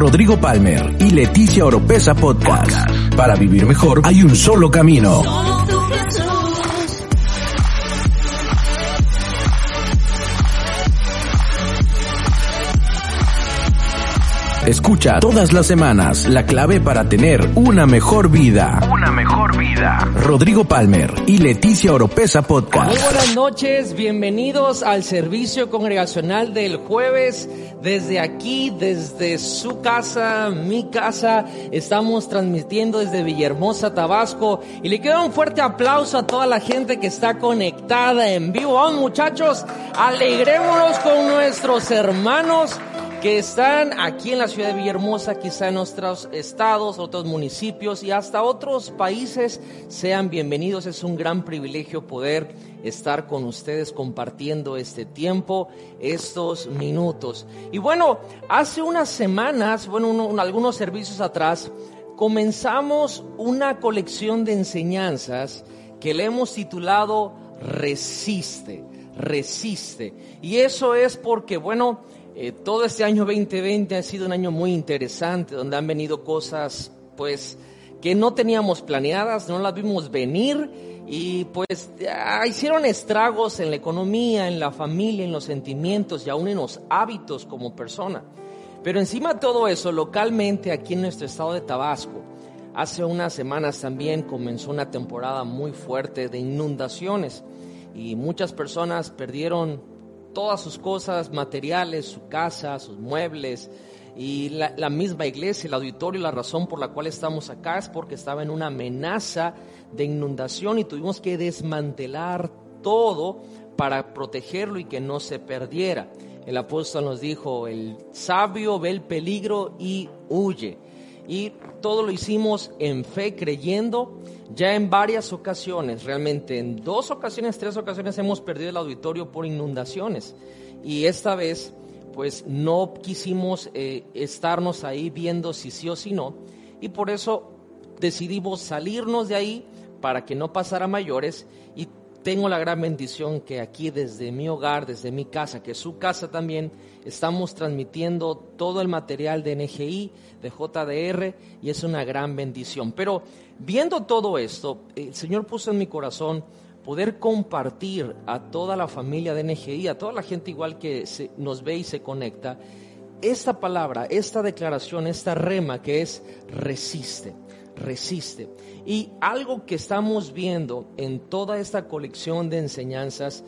Rodrigo Palmer y Leticia Oropesa Podcast. Para vivir mejor hay un solo camino. Escucha todas las semanas la clave para tener una mejor vida. Una mejor vida. Rodrigo Palmer y Leticia Oropesa Podcast. Muy buenas noches, bienvenidos al servicio congregacional del jueves. Desde aquí, desde su casa, mi casa, estamos transmitiendo desde Villahermosa, Tabasco. Y le queda un fuerte aplauso a toda la gente que está conectada en vivo. Vamos muchachos, alegrémonos con nuestros hermanos que están aquí en la ciudad de Villahermosa, quizá en otros estados, otros municipios y hasta otros países, sean bienvenidos. Es un gran privilegio poder estar con ustedes compartiendo este tiempo, estos minutos. Y bueno, hace unas semanas, bueno, algunos servicios atrás, comenzamos una colección de enseñanzas que le hemos titulado Resiste, resiste. Y eso es porque, bueno, eh, todo este año 2020 ha sido un año muy interesante, donde han venido cosas, pues, que no teníamos planeadas, no las vimos venir y pues hicieron estragos en la economía, en la familia, en los sentimientos y aún en los hábitos como persona. Pero encima de todo eso, localmente aquí en nuestro estado de Tabasco, hace unas semanas también comenzó una temporada muy fuerte de inundaciones y muchas personas perdieron todas sus cosas materiales, su casa, sus muebles y la, misma iglesia, el auditorio, la razón por la cual estamos acá es porque estaba en una amenaza de inundación y tuvimos que desmantelar todo para protegerlo y que no se perdiera. El apóstol nos dijo, el sabio ve el peligro y huye. Y todo lo hicimos en fe, creyendo ya en varias ocasiones, realmente en dos ocasiones, tres ocasiones hemos perdido el auditorio por inundaciones. Y esta vez, pues no quisimos eh, estarnos ahí viendo si sí o si no. Y por eso decidimos salirnos de ahí para que no pasara mayores. Tengo la gran bendición que aquí desde mi hogar, desde mi casa, que su casa también, estamos transmitiendo todo el material de NGI, de JDR, y es una gran bendición. Pero viendo todo esto, el Señor puso en mi corazón poder compartir a toda la familia de NGI, a toda la gente igual que nos ve y se conecta, esta palabra, esta declaración, esta rema que es resiste, resiste. Y algo que estamos viendo en toda esta colección de enseñanzas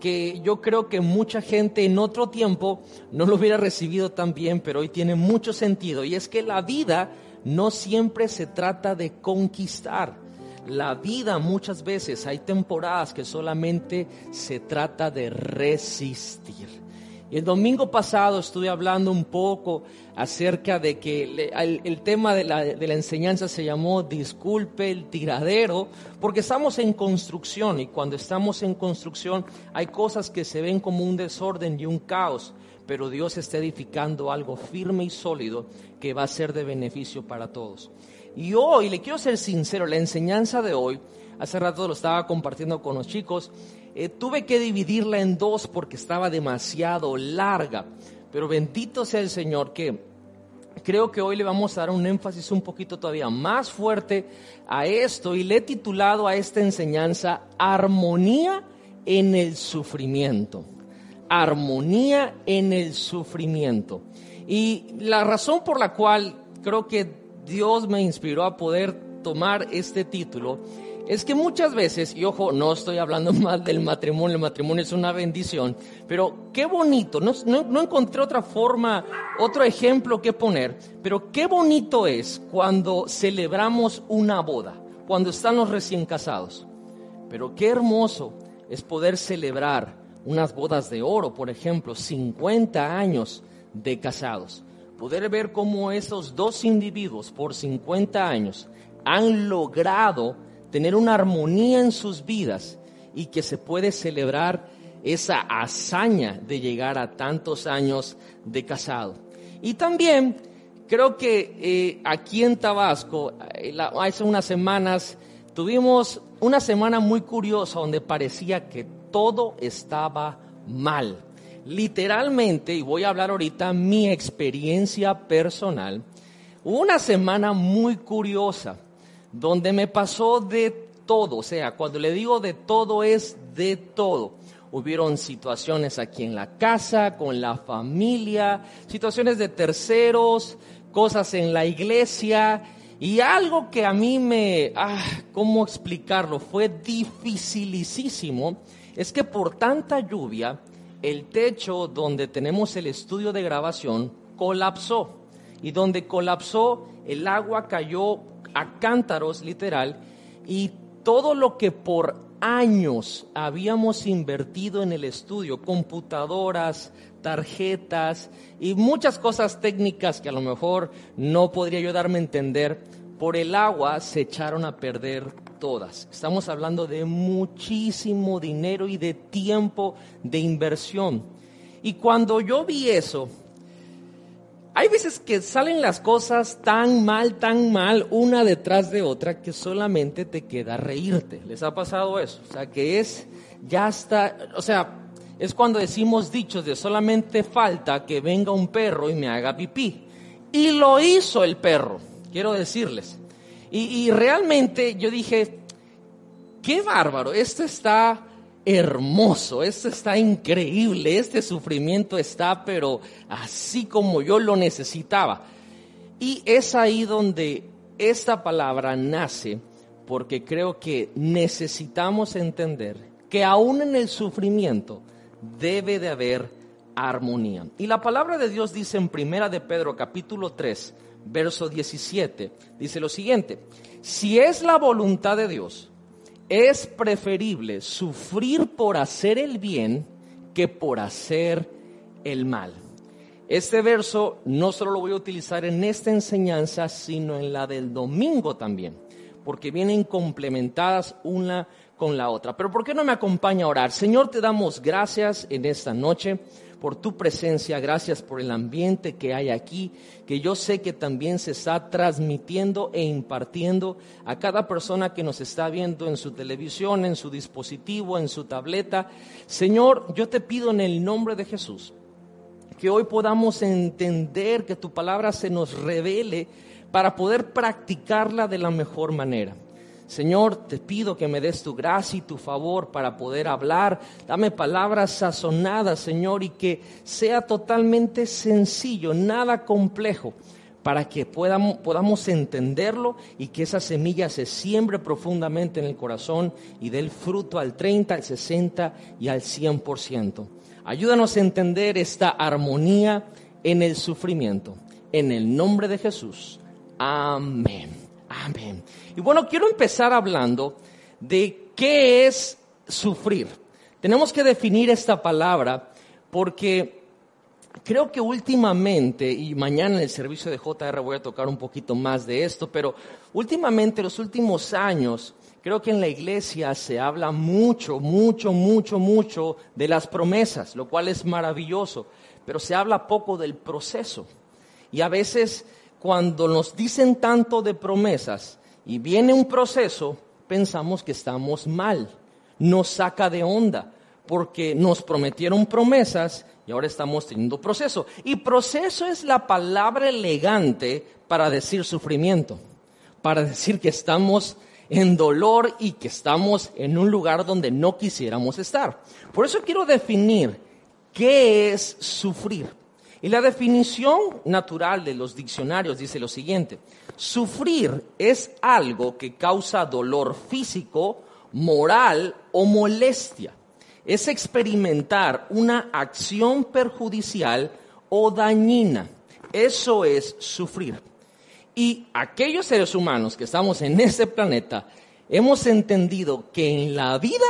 que yo creo que mucha gente en otro tiempo no lo hubiera recibido tan bien, pero hoy tiene mucho sentido. Y es que la vida no siempre se trata de conquistar. La vida muchas veces hay temporadas que solamente se trata de resistir. El domingo pasado estuve hablando un poco acerca de que el, tema de la, de la, enseñanza se llamó Disculpe el tiradero, porque estamos en construcción y cuando estamos en construcción hay cosas que se ven como un desorden y un caos pero Dios está edificando algo firme y sólido que va a ser de beneficio para todos. Y hoy, le quiero ser sincero, la enseñanza de hoy, hace rato lo estaba compartiendo con los chicos, eh, tuve que dividirla en dos porque estaba demasiado larga, pero bendito sea el Señor que creo que hoy le vamos a dar un énfasis un poquito todavía más fuerte a esto y le he titulado a esta enseñanza Armonía en el sufrimiento armonía en el sufrimiento. Y la razón por la cual creo que Dios me inspiró a poder tomar este título es que muchas veces, y ojo, no estoy hablando mal del matrimonio, el matrimonio es una bendición, pero qué bonito, no, no, encontré otra forma, otro ejemplo que poner, pero qué bonito es cuando celebramos una boda, cuando están los recién casados. Pero qué hermoso es poder celebrar unas bodas de oro, por ejemplo, 50 años de casados. poder ver cómo esos dos individuos por 50 años han logrado tener una armonía en sus vidas y que se puede celebrar esa hazaña de llegar a tantos años de casado. Y también creo que eh, aquí en Tabasco, eh, hace unas semanas, tuvimos una semana muy curiosa donde parecía que todo estaba mal. Literalmente, y voy a hablar ahorita mi experiencia personal, hubo una semana muy curiosa donde me pasó de todo, o sea, cuando le digo de todo es de todo. Hubieron situaciones aquí en la casa, con la familia, situaciones de terceros, cosas en la iglesia y algo que a mí me, ah, ¿cómo explicarlo? Fue dificilísimo, es que por tanta lluvia, el techo donde tenemos el estudio de grabación colapsó y donde colapsó el agua cayó a cántaros literal y todo lo que por años habíamos invertido en el estudio, computadoras, tarjetas y muchas cosas técnicas que a lo mejor no podría yo darme a entender, por el agua se echaron a perder todas. Estamos hablando de muchísimo dinero y de tiempo de inversión. Y cuando yo vi eso, hay veces que salen las cosas tan mal, tan mal, una detrás de otra, que solamente te queda reírte. ¿Les ha pasado eso? O sea, que es, ya está, o sea, es cuando decimos dichos de solamente falta que venga un perro y me haga pipí. Y lo hizo el perro, quiero decirles. Y, y realmente yo dije, qué bárbaro, esto está hermoso, esto está increíble, este sufrimiento está, pero así como yo lo necesitaba. Y es ahí donde esta palabra nace, porque creo que necesitamos entender que aún en el sufrimiento debe de haber armonía. Y la palabra de Dios dice en Primera de Pedro capítulo 3, verso 17, dice lo siguiente, si es la voluntad de Dios, es preferible sufrir por hacer el bien que por hacer el mal. Este verso no solo lo voy a utilizar en esta enseñanza, sino en la del domingo también, porque vienen complementadas una con la otra. Pero ¿por qué no me acompaña a orar? Señor, te damos gracias en esta noche por tu presencia, gracias por el ambiente que hay aquí, que yo sé que también se está transmitiendo e impartiendo a cada persona que nos está viendo en su televisión, en su dispositivo, en su tableta. Señor, yo te pido en el nombre de Jesús que hoy podamos entender que tu palabra se nos revele para poder practicarla de la mejor manera. Señor, te pido que me des tu gracia y tu favor para poder hablar. Dame palabras sazonadas, Señor, y que sea totalmente sencillo, nada complejo, para que podamos, entenderlo y que esa semilla se siembre profundamente en el corazón y dé el fruto al 30, al 60 y al 100%. Ayúdanos a entender esta armonía en el sufrimiento. En el nombre de Jesús. Amén. Amén. Y bueno, quiero empezar hablando de qué es sufrir. Tenemos que definir esta palabra porque creo que últimamente, y mañana en el servicio de JR voy a tocar un poquito más de esto, pero últimamente, los últimos años, creo que en la iglesia se habla mucho, mucho, mucho, mucho de las promesas, lo cual es maravilloso, pero se habla poco del proceso. Y a veces cuando nos dicen tanto de promesas y viene un proceso, pensamos que estamos mal. Nos saca de onda porque nos prometieron promesas y ahora estamos teniendo proceso. Y proceso es la palabra elegante para decir sufrimiento, para decir que estamos en dolor y que estamos en un lugar donde no quisiéramos estar. Por eso quiero definir qué es sufrir. Y la definición natural de los diccionarios dice lo siguiente, sufrir es algo que causa dolor físico, moral o molestia. Es experimentar una acción perjudicial o dañina. Eso es sufrir. Y aquellos seres humanos que estamos en este planeta hemos entendido que en la vida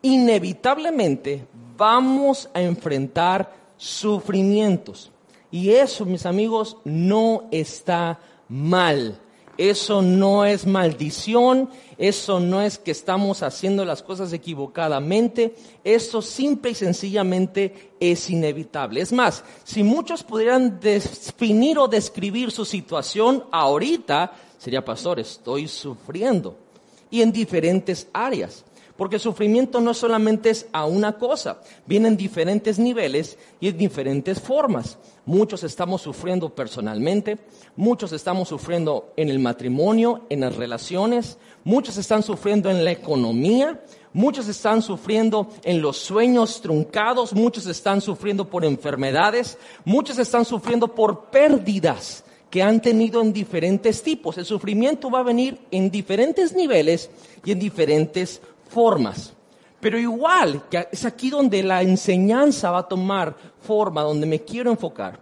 inevitablemente vamos a enfrentar sufrimientos. Y eso, mis amigos, no está mal. Eso no es maldición, eso no es que estamos haciendo las cosas equivocadamente, eso simple y sencillamente es inevitable. Es más, si muchos pudieran definir o describir su situación ahorita, sería, pastor, estoy sufriendo. Y en diferentes áreas. Porque el sufrimiento no solamente es a una cosa, viene en diferentes niveles y en diferentes formas. Muchos estamos sufriendo personalmente, muchos estamos sufriendo en el matrimonio, en las relaciones, muchos están sufriendo en la economía, muchos están sufriendo en los sueños truncados, muchos están sufriendo por enfermedades, muchos están sufriendo por pérdidas que han tenido en diferentes tipos. El sufrimiento va a venir en diferentes niveles y en diferentes formas. Pero igual, que es aquí donde la enseñanza va a tomar forma, donde me quiero enfocar.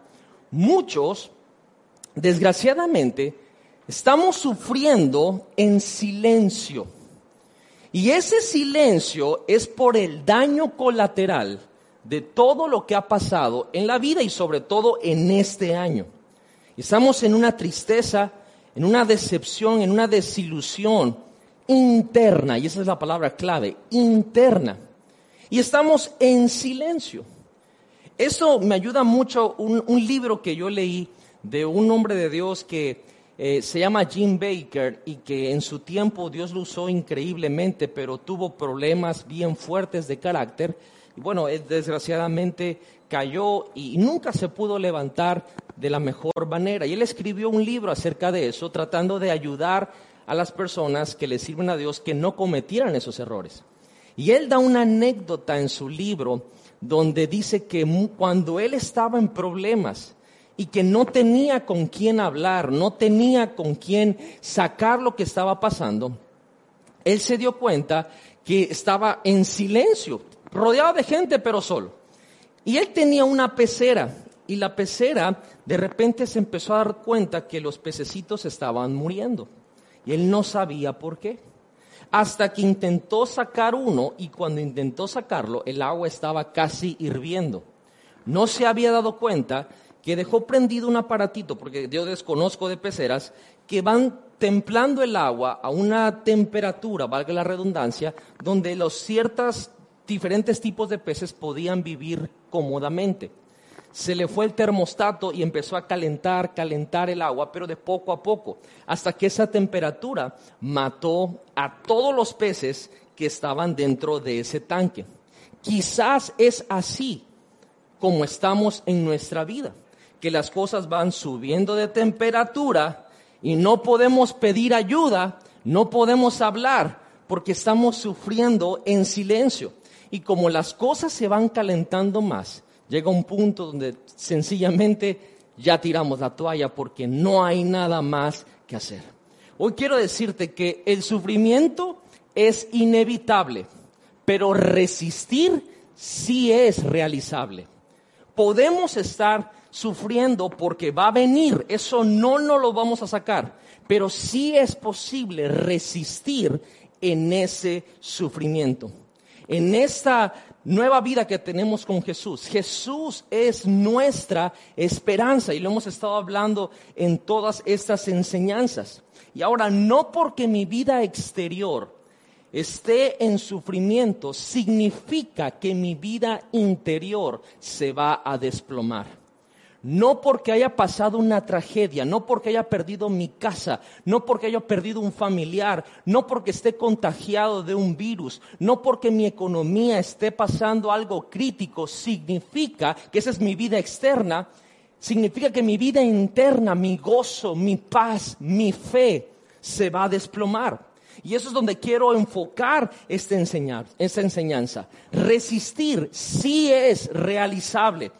Muchos, desgraciadamente, estamos sufriendo en silencio. Y ese silencio es por el daño colateral de todo lo que ha pasado en la vida y sobre todo en este año. Estamos en una tristeza, en una decepción, en una desilusión interna, y esa es la palabra clave, interna. Y estamos en silencio. Eso me ayuda mucho un, libro que yo leí de un hombre de Dios que eh, se llama Jim Baker y que en su tiempo Dios lo usó increíblemente, pero tuvo problemas bien fuertes de carácter. Y bueno, desgraciadamente cayó y nunca se pudo levantar de la mejor manera. Y él escribió un libro acerca de eso, tratando de ayudar a las personas que le sirven a Dios que no cometieran esos errores. Y él da una anécdota en su libro donde dice que cuando él estaba en problemas y que no tenía con quién hablar, no tenía con quién sacar lo que estaba pasando, él se dio cuenta que estaba en silencio, rodeado de gente pero solo. Y él tenía una pecera y la pecera de repente se empezó a dar cuenta que los pececitos estaban muriendo. Y él no sabía por qué. Hasta que intentó sacar uno y cuando intentó sacarlo el agua estaba casi hirviendo. No se había dado cuenta que dejó prendido un aparatito, porque yo desconozco de peceras, que van templando el agua a una temperatura, valga la redundancia, donde los ciertos diferentes tipos de peces podían vivir cómodamente se le fue el termostato y empezó a calentar, calentar el agua, pero de poco a poco, hasta que esa temperatura mató a todos los peces que estaban dentro de ese tanque. Quizás es así como estamos en nuestra vida, que las cosas van subiendo de temperatura y no podemos pedir ayuda, no podemos hablar, porque estamos sufriendo en silencio. Y como las cosas se van calentando más, llega un punto donde sencillamente ya tiramos la toalla porque no hay nada más que hacer. Hoy quiero decirte que el sufrimiento es inevitable, pero resistir sí es realizable. Podemos estar sufriendo porque va a venir, eso no nos lo vamos a sacar, pero sí es posible resistir en ese sufrimiento. En esta nueva vida que tenemos con Jesús. Jesús es nuestra esperanza y lo hemos estado hablando en todas estas enseñanzas. Y ahora, no porque mi vida exterior esté en sufrimiento, significa que mi vida interior se va a desplomar no porque haya pasado una tragedia, no porque haya perdido mi casa, no porque haya perdido un familiar, no porque esté contagiado de un virus, no porque mi economía esté pasando algo crítico, significa que esa es mi vida externa, significa que mi vida interna, mi gozo, mi paz, mi fe se va a desplomar. Y eso es donde quiero enfocar esta, enseñanza. Resistir sí es realizable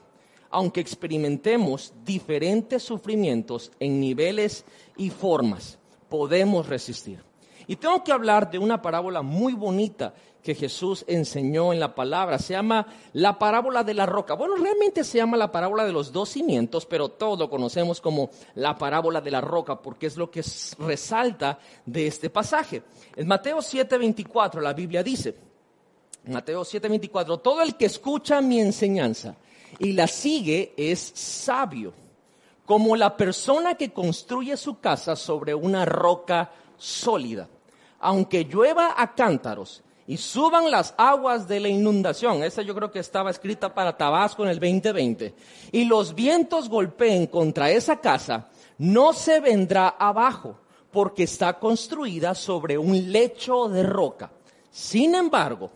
aunque experimentemos diferentes sufrimientos en niveles y formas, podemos resistir. Y tengo que hablar de una parábola muy bonita que Jesús enseñó en la palabra. Se llama la parábola de la roca. Bueno, realmente se llama la parábola de los dos cimientos, pero todos lo conocemos como la parábola de la roca porque es lo que resalta de este pasaje. En Mateo 7:24 la Biblia dice, Mateo 7:24, todo el que escucha mi enseñanza y la sigue es sabio, como la persona que construye su casa sobre una roca sólida. Aunque llueva a cántaros y suban las aguas de la inundación, esa yo creo que estaba escrita para Tabasco en el 2020, y los vientos golpeen contra esa casa, no se vendrá abajo, porque está construida sobre un lecho de roca. Sin embargo,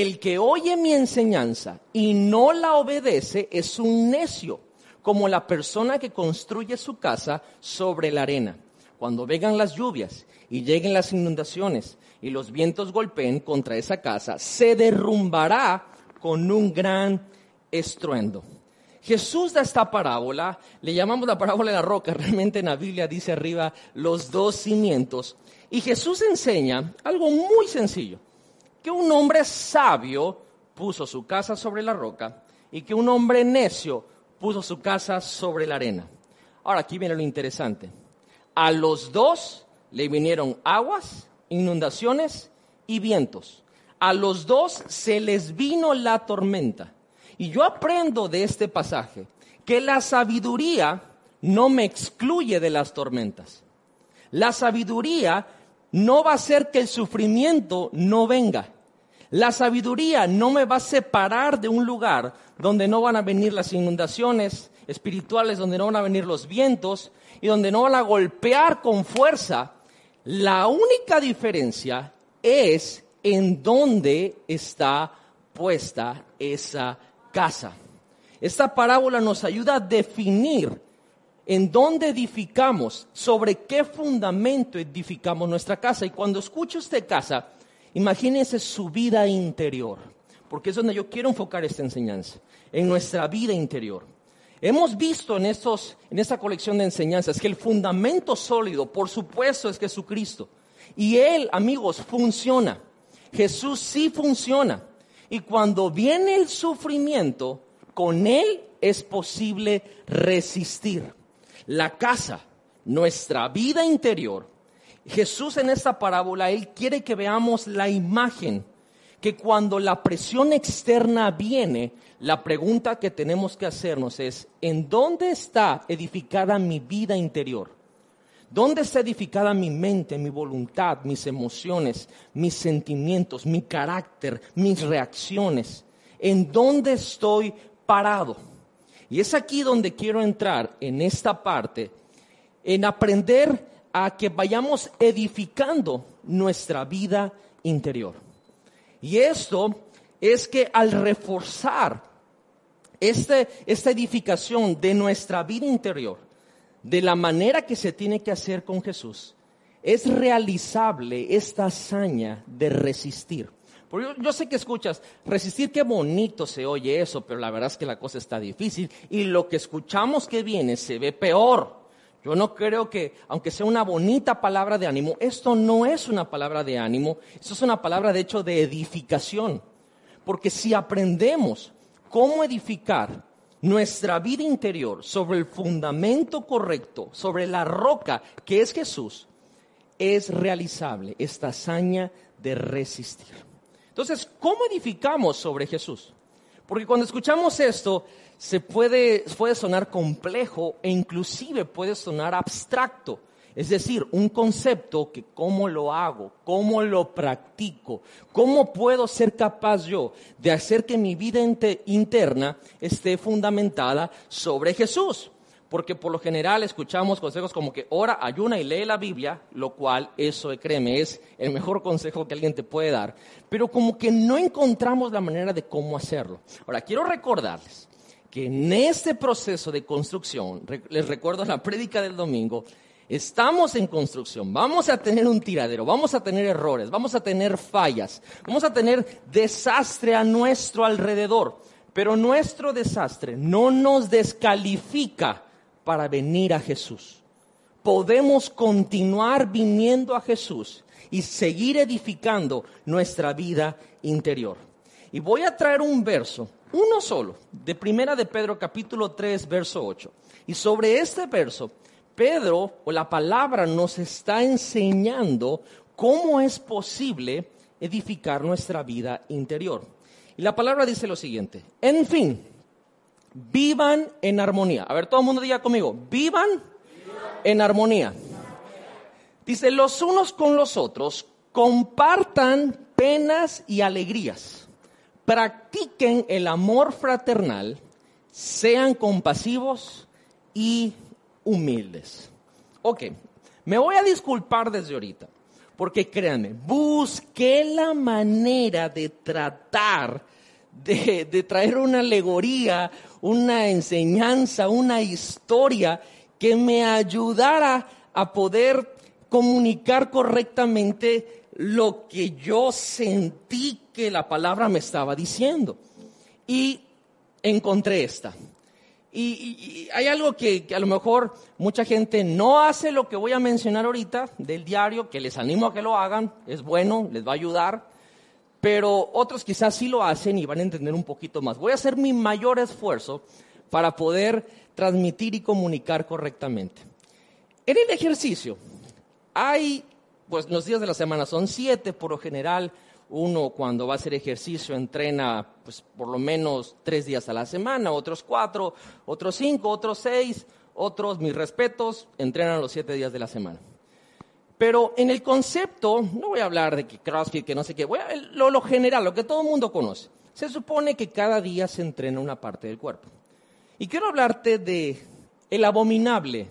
el que oye mi enseñanza y no la obedece es un necio, como la persona que construye su casa sobre la arena. Cuando vengan las lluvias y lleguen las inundaciones y los vientos golpeen contra esa casa, se derrumbará con un gran estruendo. Jesús da esta parábola, le llamamos la parábola de la roca, realmente en la Biblia dice arriba los dos cimientos. Y Jesús enseña algo muy sencillo que un hombre sabio puso su casa sobre la roca y que un hombre necio puso su casa sobre la arena. Ahora aquí viene lo interesante. A los dos le vinieron aguas, inundaciones y vientos. A los dos se les vino la tormenta. Y yo aprendo de este pasaje que la sabiduría no me excluye de las tormentas. La sabiduría no va a hacer que el sufrimiento no venga. La sabiduría no me va a separar de un lugar donde no van a venir las inundaciones espirituales, donde no van a venir los vientos y donde no van a golpear con fuerza. La única diferencia es en dónde está puesta esa casa. Esta parábola nos ayuda a definir en dónde edificamos, sobre qué fundamento edificamos nuestra casa. Y cuando escucho esta casa, imagínense su vida interior, porque es donde yo quiero enfocar esta enseñanza, en nuestra vida interior. Hemos visto en, estos, en esta colección de enseñanzas que el fundamento sólido, por supuesto, es Jesucristo. Y Él, amigos, funciona. Jesús sí funciona. Y cuando viene el sufrimiento, con Él es posible resistir la casa, nuestra vida interior. Jesús en esta parábola, Él quiere que veamos la imagen, que cuando la presión externa viene, la pregunta que tenemos que hacernos es, ¿en dónde está edificada mi vida interior? ¿Dónde está edificada mi mente, mi voluntad, mis emociones, mis sentimientos, mi carácter, mis reacciones? ¿En dónde estoy parado? Y es aquí donde quiero entrar en esta parte, en aprender a que vayamos edificando nuestra vida interior. Y esto es que al reforzar este, esta edificación de nuestra vida interior, de la manera que se tiene que hacer con Jesús, es realizable esta hazaña de resistir. Porque yo, sé que escuchas, resistir, qué bonito se oye eso, pero la verdad es que la cosa está difícil y lo que escuchamos que viene se ve peor. Yo no creo que, aunque sea una bonita palabra de ánimo, esto no es una palabra de ánimo, esto es una palabra de hecho de edificación. Porque si aprendemos cómo edificar nuestra vida interior sobre el fundamento correcto, sobre la roca que es Jesús, es realizable esta hazaña de resistir. Entonces, ¿cómo edificamos sobre Jesús? Porque cuando escuchamos esto, se puede, puede sonar complejo e inclusive puede sonar abstracto. Es decir, un concepto que cómo lo hago, cómo lo practico, cómo puedo ser capaz yo de hacer que mi vida interna esté fundamentada sobre Jesús porque por lo general escuchamos consejos como que ora, ayuna y lee la Biblia, lo cual, eso créeme, es el mejor consejo que alguien te puede dar, pero como que no encontramos la manera de cómo hacerlo. Ahora, quiero recordarles que en este proceso de construcción, les recuerdo la prédica del domingo, Estamos en construcción, vamos a tener un tiradero, vamos a tener errores, vamos a tener fallas, vamos a tener desastre a nuestro alrededor, pero nuestro desastre no nos descalifica para venir a Jesús. Podemos continuar viniendo a Jesús y seguir edificando nuestra vida interior. Y voy a traer un verso, uno solo, de Primera de Pedro capítulo 3, verso 8. Y sobre este verso, Pedro o la palabra nos está enseñando cómo es posible edificar nuestra vida interior. Y la palabra dice lo siguiente, en fin, vivan en armonía. A ver, todo el mundo diga conmigo, vivan, en armonía. Dice, los unos con los otros, compartan penas y alegrías, practiquen el amor fraternal, sean compasivos y humildes. Ok, me voy a disculpar desde ahorita, porque créanme, busqué la manera de tratar de, traer una alegoría, una enseñanza, una historia que me ayudara a poder comunicar correctamente lo que yo sentí que la palabra me estaba diciendo. Y encontré esta. Y, hay algo que, que, a lo mejor mucha gente no hace lo que voy a mencionar ahorita del diario, que les animo a que lo hagan, es bueno, les va a ayudar, pero otros quizás sí lo hacen y van a entender un poquito más. Voy a hacer mi mayor esfuerzo para poder transmitir y comunicar correctamente. En el ejercicio, hay, pues los días de la semana son siete, por lo general, uno cuando va a hacer ejercicio entrena pues por lo menos tres días a la semana, otros cuatro, otros cinco, otros seis, otros, mis respetos, entrenan los siete días de la semana. Pero en el concepto, no voy a hablar de que CrossFit, que no sé qué, voy a, lo, lo general, lo que todo el mundo conoce. Se supone que cada día se entrena una parte del cuerpo. Y quiero hablarte de el abominable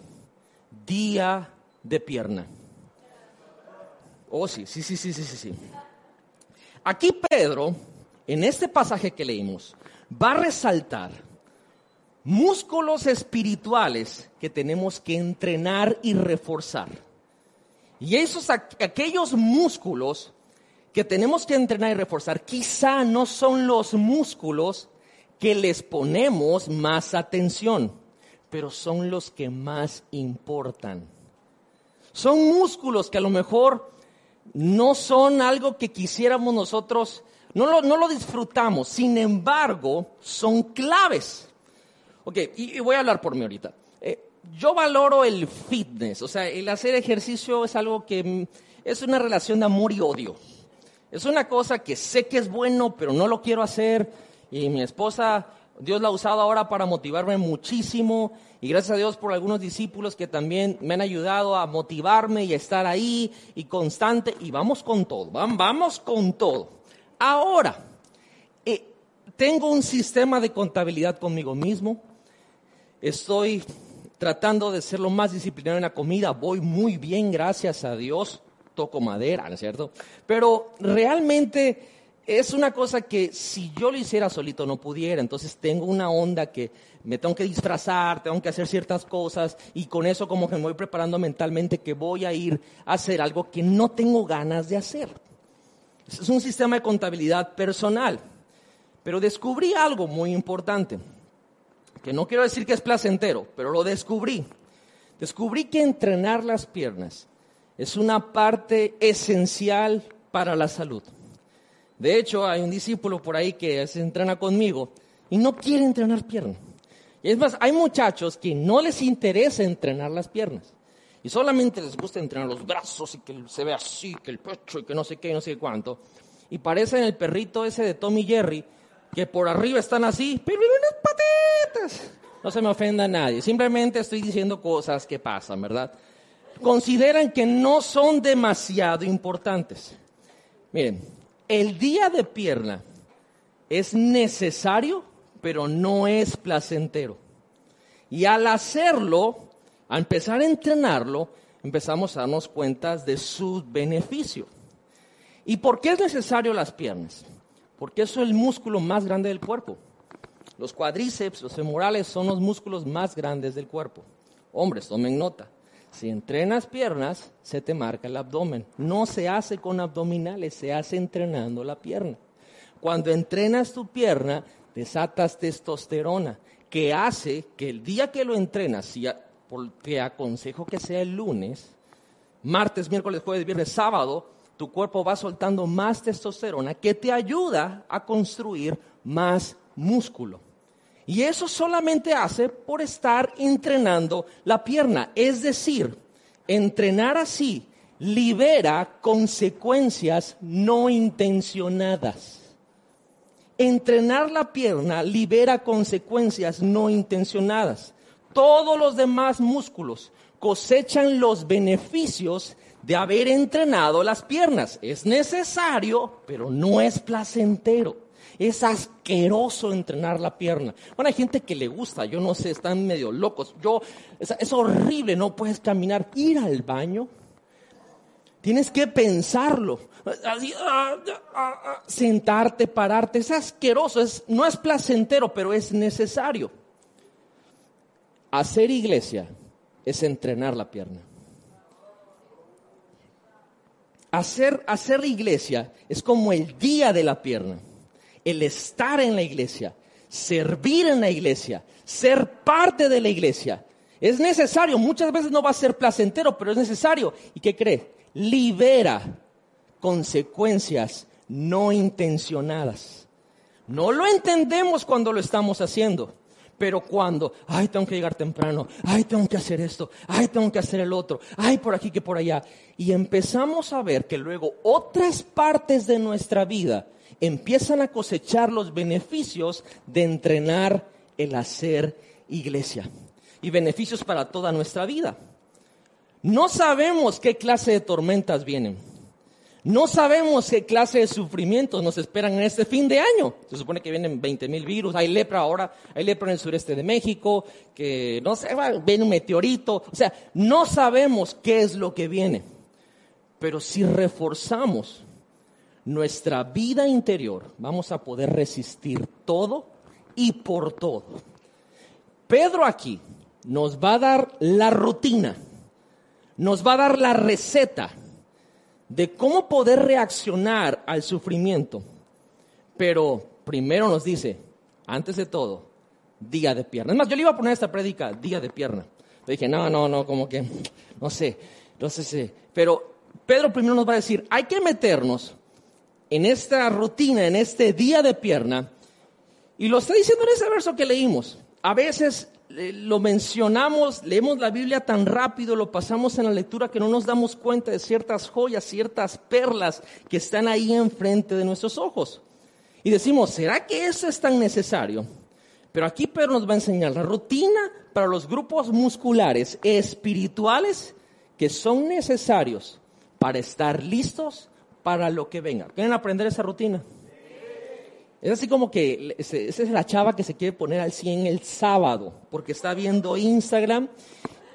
día de pierna. Oh, sí, sí, sí, sí, sí, sí. Aquí Pedro, en este pasaje que leímos, va a resaltar músculos espirituales que tenemos que entrenar y reforzar. Y esos, aquellos músculos que tenemos que entrenar y reforzar, quizá no son los músculos que les ponemos más atención, pero son los que más importan. Son músculos que a lo mejor no son algo que quisiéramos nosotros, no lo, no lo disfrutamos, sin embargo, son claves. Ok, y, voy a hablar por mí ahorita. Yo valoro el fitness, o sea, el hacer ejercicio es algo que mm, es una relación de amor y odio. Es una cosa que sé que es bueno, pero no lo quiero hacer y mi esposa, Dios la ha usado ahora para motivarme muchísimo y gracias a Dios por algunos discípulos que también me han ayudado a motivarme y a estar ahí y constante y vamos con todo, vamos con todo. Ahora, eh, tengo un sistema de contabilidad conmigo mismo, estoy tratando de ser lo más disciplinado en la comida, voy muy bien, gracias a Dios, toco madera, ¿no es cierto? Pero realmente es una cosa que si yo lo hiciera solito no pudiera, entonces tengo una onda que me tengo que disfrazar, tengo que hacer ciertas cosas y con eso como que me voy preparando mentalmente que voy a ir a hacer algo que no tengo ganas de hacer. Es un sistema de contabilidad personal, pero descubrí algo muy importante, que no quiero decir que es placentero, pero lo descubrí. Descubrí que entrenar las piernas es una parte esencial para la salud. De hecho, hay un discípulo por ahí que se entrena conmigo y no quiere entrenar piernas. Y es más, hay muchachos que no les interesa entrenar las piernas. Y solamente les gusta entrenar los brazos y que se vea así, que el pecho y que no sé qué y no sé cuánto. Y parecen el perrito ese de Tommy Jerry, que por arriba están así, pero unas patitas. No se me ofenda a nadie, simplemente estoy diciendo cosas que pasan, ¿verdad? Consideran que no son demasiado importantes. Miren, el día de pierna es necesario, pero no es placentero. Y al hacerlo, al empezar a entrenarlo, empezamos a darnos cuenta de su beneficio. ¿Y por qué es necesario las piernas? Porque eso es el músculo más grande del cuerpo. Los cuadríceps, los femorales son los músculos más grandes del cuerpo. Hombres, tomen nota. Si entrenas piernas, se te marca el abdomen. No se hace con abdominales, se hace entrenando la pierna. Cuando entrenas tu pierna, desatas testosterona, que hace que el día que lo entrenas, te aconsejo que sea el lunes, martes, miércoles, jueves, viernes, sábado, tu cuerpo va soltando más testosterona que te ayuda a construir más músculo. Y eso solamente hace por estar entrenando la pierna. Es decir, entrenar así libera consecuencias no intencionadas. entrenar la pierna libera consecuencias no intencionadas. Todos los demás músculos cosechan los beneficios de haber entrenado las piernas. Es necesario, pero no es placentero. Es asqueroso entrenar la pierna. Bueno, hay gente que le gusta, yo no sé, están medio locos. Yo, es, es horrible, no puedes caminar, ir al baño. Tienes que pensarlo. Así, ah, ah, ah, sentarte, pararte, es asqueroso, es, no es placentero, pero es necesario. Hacer iglesia es entrenar la pierna. Hacer, hacer iglesia es como el día de la pierna, el estar en la iglesia, servir en la iglesia, ser parte de la iglesia. Es necesario, muchas veces no va a ser placentero, pero es necesario. ¿Y qué cree? Libera consecuencias no intencionadas. No lo entendemos cuando lo estamos haciendo. Pero cuando, ay, tengo que llegar temprano, ay, tengo que hacer esto, ay, tengo que hacer el otro, ay, por aquí que por allá. Y empezamos a ver que luego otras partes de nuestra vida empiezan a cosechar los beneficios de entrenar el hacer iglesia. Y beneficios para toda nuestra vida. No sabemos qué clase de tormentas vienen. No sabemos qué clase de sufrimientos nos esperan en este fin de año. Se supone que vienen 20 mil virus, hay lepra ahora, hay lepra en el sureste de México, que no sé, viene un meteorito. O sea, no sabemos qué es lo que viene. Pero si reforzamos nuestra vida interior, vamos a poder resistir todo y por todo. Pedro aquí nos va a dar la rutina, nos va a dar la receta de cómo poder reaccionar al sufrimiento. Pero primero nos dice, antes de todo, día de pierna. Es más, yo le iba a poner esta prédica, día de pierna. Le dije, no, no, no, como que, no sé, no sé, sé. Pero Pedro primero nos va a decir, hay que meternos en esta rutina, en este día de pierna. Y lo está diciendo en ese verso que leímos. A veces lo mencionamos, leemos la Biblia tan rápido, lo pasamos en la lectura que no nos damos cuenta de ciertas joyas, ciertas perlas que están ahí enfrente de nuestros ojos. Y decimos, ¿será que eso es tan necesario? Pero aquí Pedro nos va a enseñar la rutina para los grupos musculares espirituales que son necesarios para estar listos para lo que venga. ¿Quieren aprender esa rutina? Es así como que esa es la chava que se quiere poner al 100 el sábado, porque está viendo Instagram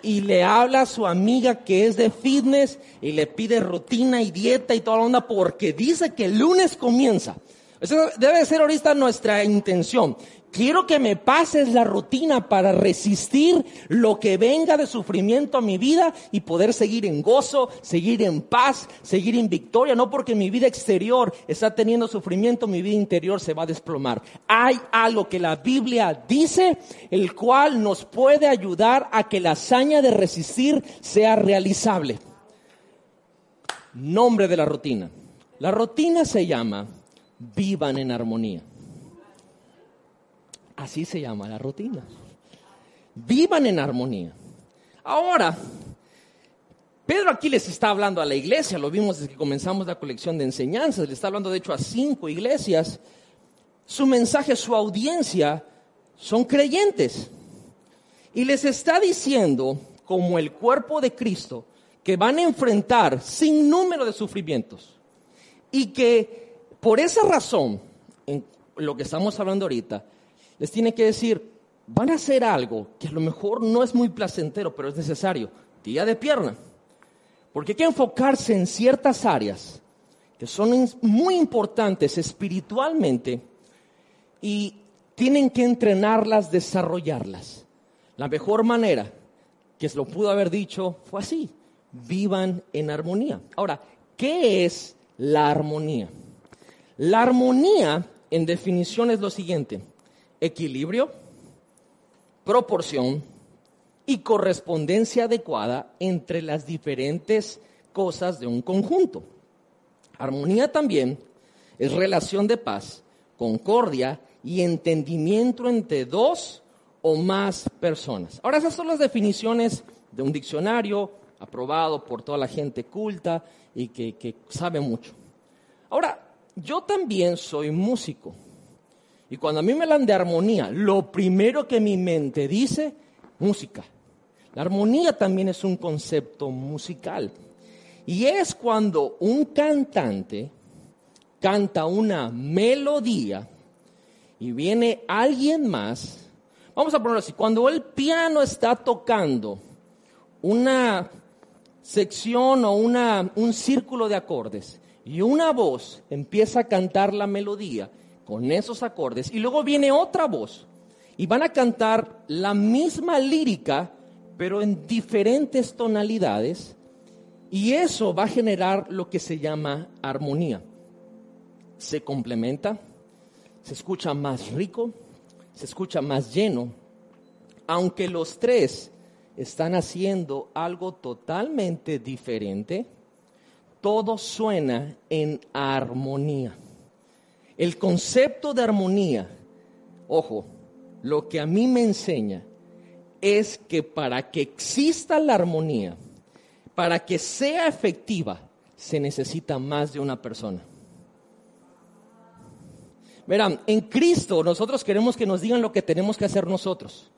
y le habla a su amiga que es de fitness y le pide rutina y dieta y toda la onda porque dice que el lunes comienza. Eso debe ser ahorita nuestra intención. Quiero que me pases la rutina para resistir lo que venga de sufrimiento a mi vida y poder seguir en gozo, seguir en paz, seguir en victoria. No porque mi vida exterior está teniendo sufrimiento, mi vida interior se va a desplomar. Hay algo que la Biblia dice, el cual nos puede ayudar a que la hazaña de resistir sea realizable. Nombre de la rutina. La rutina se llama vivan en armonía. Así se llama la rutina. Vivan en armonía. Ahora, Pedro aquí les está hablando a la iglesia, lo vimos desde que comenzamos la colección de enseñanzas, le está hablando de hecho a cinco iglesias. Su mensaje, su audiencia son creyentes. Y les está diciendo, como el cuerpo de Cristo, que van a enfrentar sin número de sufrimientos. Y que por esa razón, en lo que estamos hablando ahorita, les tiene que decir, van a hacer algo que a lo mejor no es muy placentero, pero es necesario, día de pierna. Porque hay que enfocarse en ciertas áreas que son muy importantes espiritualmente y tienen que entrenarlas, desarrollarlas. La mejor manera que se lo pudo haber dicho fue así, vivan en armonía. Ahora, ¿qué es la armonía? La armonía, en definición, es lo siguiente equilibrio, proporción y correspondencia adecuada entre las diferentes cosas de un conjunto. Armonía también es relación de paz, concordia y entendimiento entre dos o más personas. Ahora esas son las definiciones de un diccionario aprobado por toda la gente culta y que, sabe mucho. Ahora, yo también soy músico. Y cuando a mí me hablan de armonía, lo primero que mi mente dice, música. La armonía también es un concepto musical. Y es cuando un cantante canta una melodía y viene alguien más. Vamos a ponerlo así, cuando el piano está tocando una sección o una, un círculo de acordes y una voz empieza a cantar la melodía con esos acordes y luego viene otra voz y van a cantar la misma lírica pero en diferentes tonalidades y eso va a generar lo que se llama armonía. Se complementa, se escucha más rico, se escucha más lleno, aunque los tres están haciendo algo totalmente diferente, todo suena en armonía. El concepto de armonía, ojo, lo que a mí me enseña es que para que exista la armonía, para que sea efectiva, se necesita más de una persona. Verán, en Cristo nosotros queremos que nos digan lo que tenemos que hacer nosotros.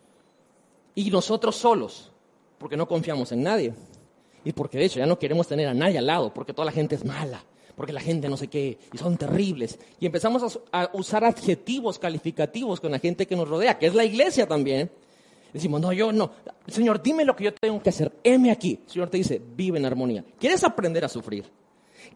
Y nosotros solos, porque no confiamos en nadie. Y porque de hecho ya no queremos tener a nadie al lado, porque toda la gente es mala, porque la gente no sé qué, y son terribles. Y empezamos a, usar adjetivos calificativos con la gente que nos rodea, que es la iglesia también. Decimos, no, yo no. Señor, dime lo que yo tengo que hacer. Heme aquí. El Señor te dice, vive en armonía. ¿Quieres aprender a sufrir?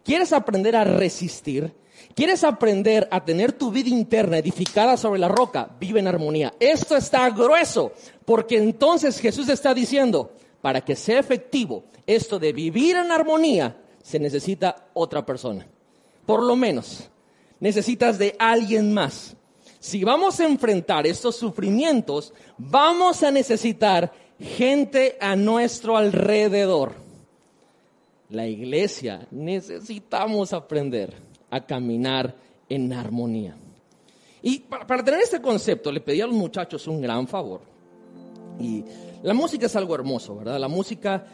¿Quieres aprender a resistir? ¿Quieres aprender a tener tu vida interna edificada sobre la roca? Vive en armonía. Esto está grueso, porque entonces Jesús está diciendo, para que sea efectivo esto de vivir en armonía, se necesita otra persona. Por lo menos, necesitas de alguien más. Si vamos a enfrentar estos sufrimientos, vamos a necesitar gente a nuestro alrededor. La iglesia necesitamos aprender a caminar en armonía. Y para, tener este concepto, le pedí a los muchachos un gran favor. Y la música es algo hermoso, ¿verdad? La música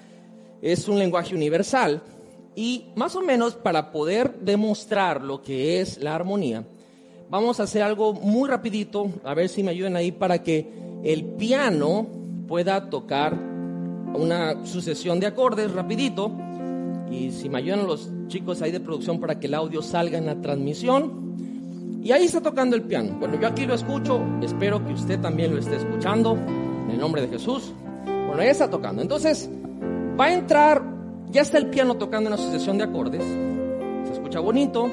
es un lenguaje universal. Y más o menos para poder demostrar lo que es la armonía, vamos a hacer algo muy rapidito, a ver si me ayudan ahí para que el piano pueda tocar una sucesión de acordes rapidito y si me ayudan los chicos ahí de producción para que el audio salga en la transmisión. Y ahí está tocando el piano. Bueno, yo aquí lo escucho, espero que usted también lo esté escuchando, en el nombre de Jesús. Bueno, ahí está tocando. Entonces, va a entrar, ya está el piano tocando una sucesión de acordes, se escucha bonito.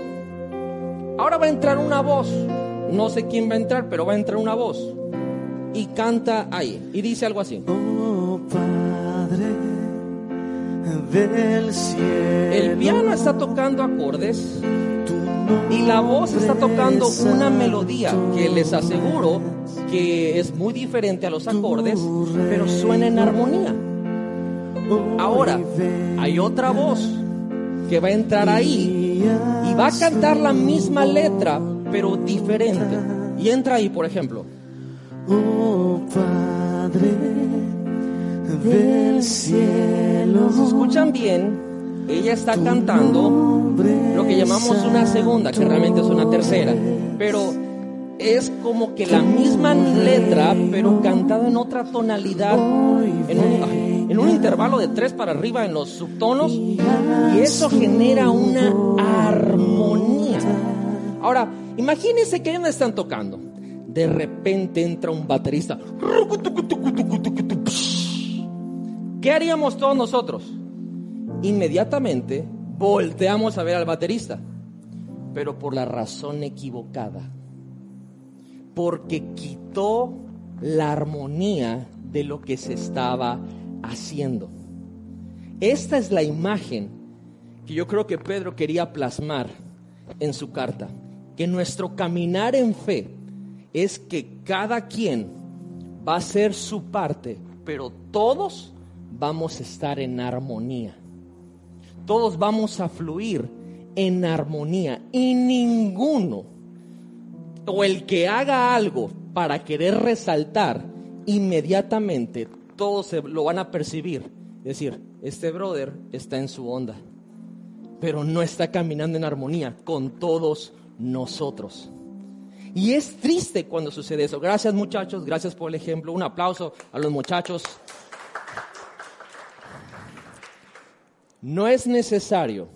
Ahora va a entrar una voz, no sé quién va a entrar, pero va a entrar una voz. Y canta ahí, y dice algo así. Oh, Padre el piano está tocando acordes y la voz está tocando una melodía que les aseguro que es muy diferente a los acordes, pero suena en armonía. Ahora, hay otra voz que va a entrar ahí y va a cantar la misma letra, pero diferente. Y entra ahí, por ejemplo. Oh Padre del cielo. Si escuchan bien, ella está cantando lo que llamamos una segunda, que realmente es una tercera, pero es como que la misma letra, pero cantada en otra tonalidad, en un, en un intervalo de tres para arriba en los subtonos, y eso genera una armonía. Ahora, imagínense que ellos están tocando. De repente entra un baterista. ¿Qué haríamos todos nosotros? Inmediatamente volteamos a ver al baterista, pero por la razón equivocada, porque quitó la armonía de lo que se estaba haciendo. Esta es la imagen que yo creo que Pedro quería plasmar en su carta, que nuestro caminar en fe es que cada quien va a hacer su parte, pero todos vamos a estar en armonía. Todos vamos a fluir en armonía y ninguno o el que haga algo para querer resaltar, inmediatamente todos se lo van a percibir. Es decir, este brother está en su onda, pero no está caminando en armonía con todos nosotros. Y es triste cuando sucede eso. Gracias muchachos, gracias por el ejemplo. Un aplauso a los muchachos. No es necesario.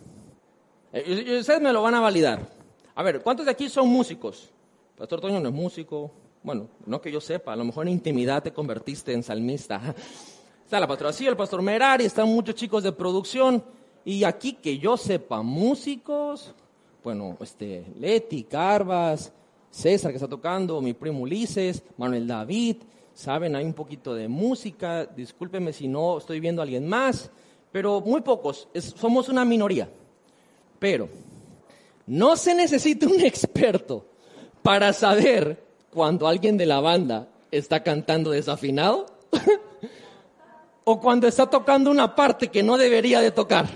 Eh, Ustedes me lo van a validar. A ver, ¿cuántos de aquí son músicos? Pastor Toño no es músico. Bueno, no que yo sepa, a lo mejor en intimidad te convertiste en salmista. Está la pastora el pastor Merari, están muchos chicos de producción. Y aquí que yo sepa, músicos, bueno, este, Leti, Carvas, César que está tocando, mi primo Ulises, Manuel David, saben, hay un poquito de música, discúlpeme si no estoy viendo a alguien más, pero muy pocos, somos una minoría. Pero no se necesita un experto para saber cuando alguien de la banda está cantando desafinado o cuando está tocando una parte que no debería de tocar.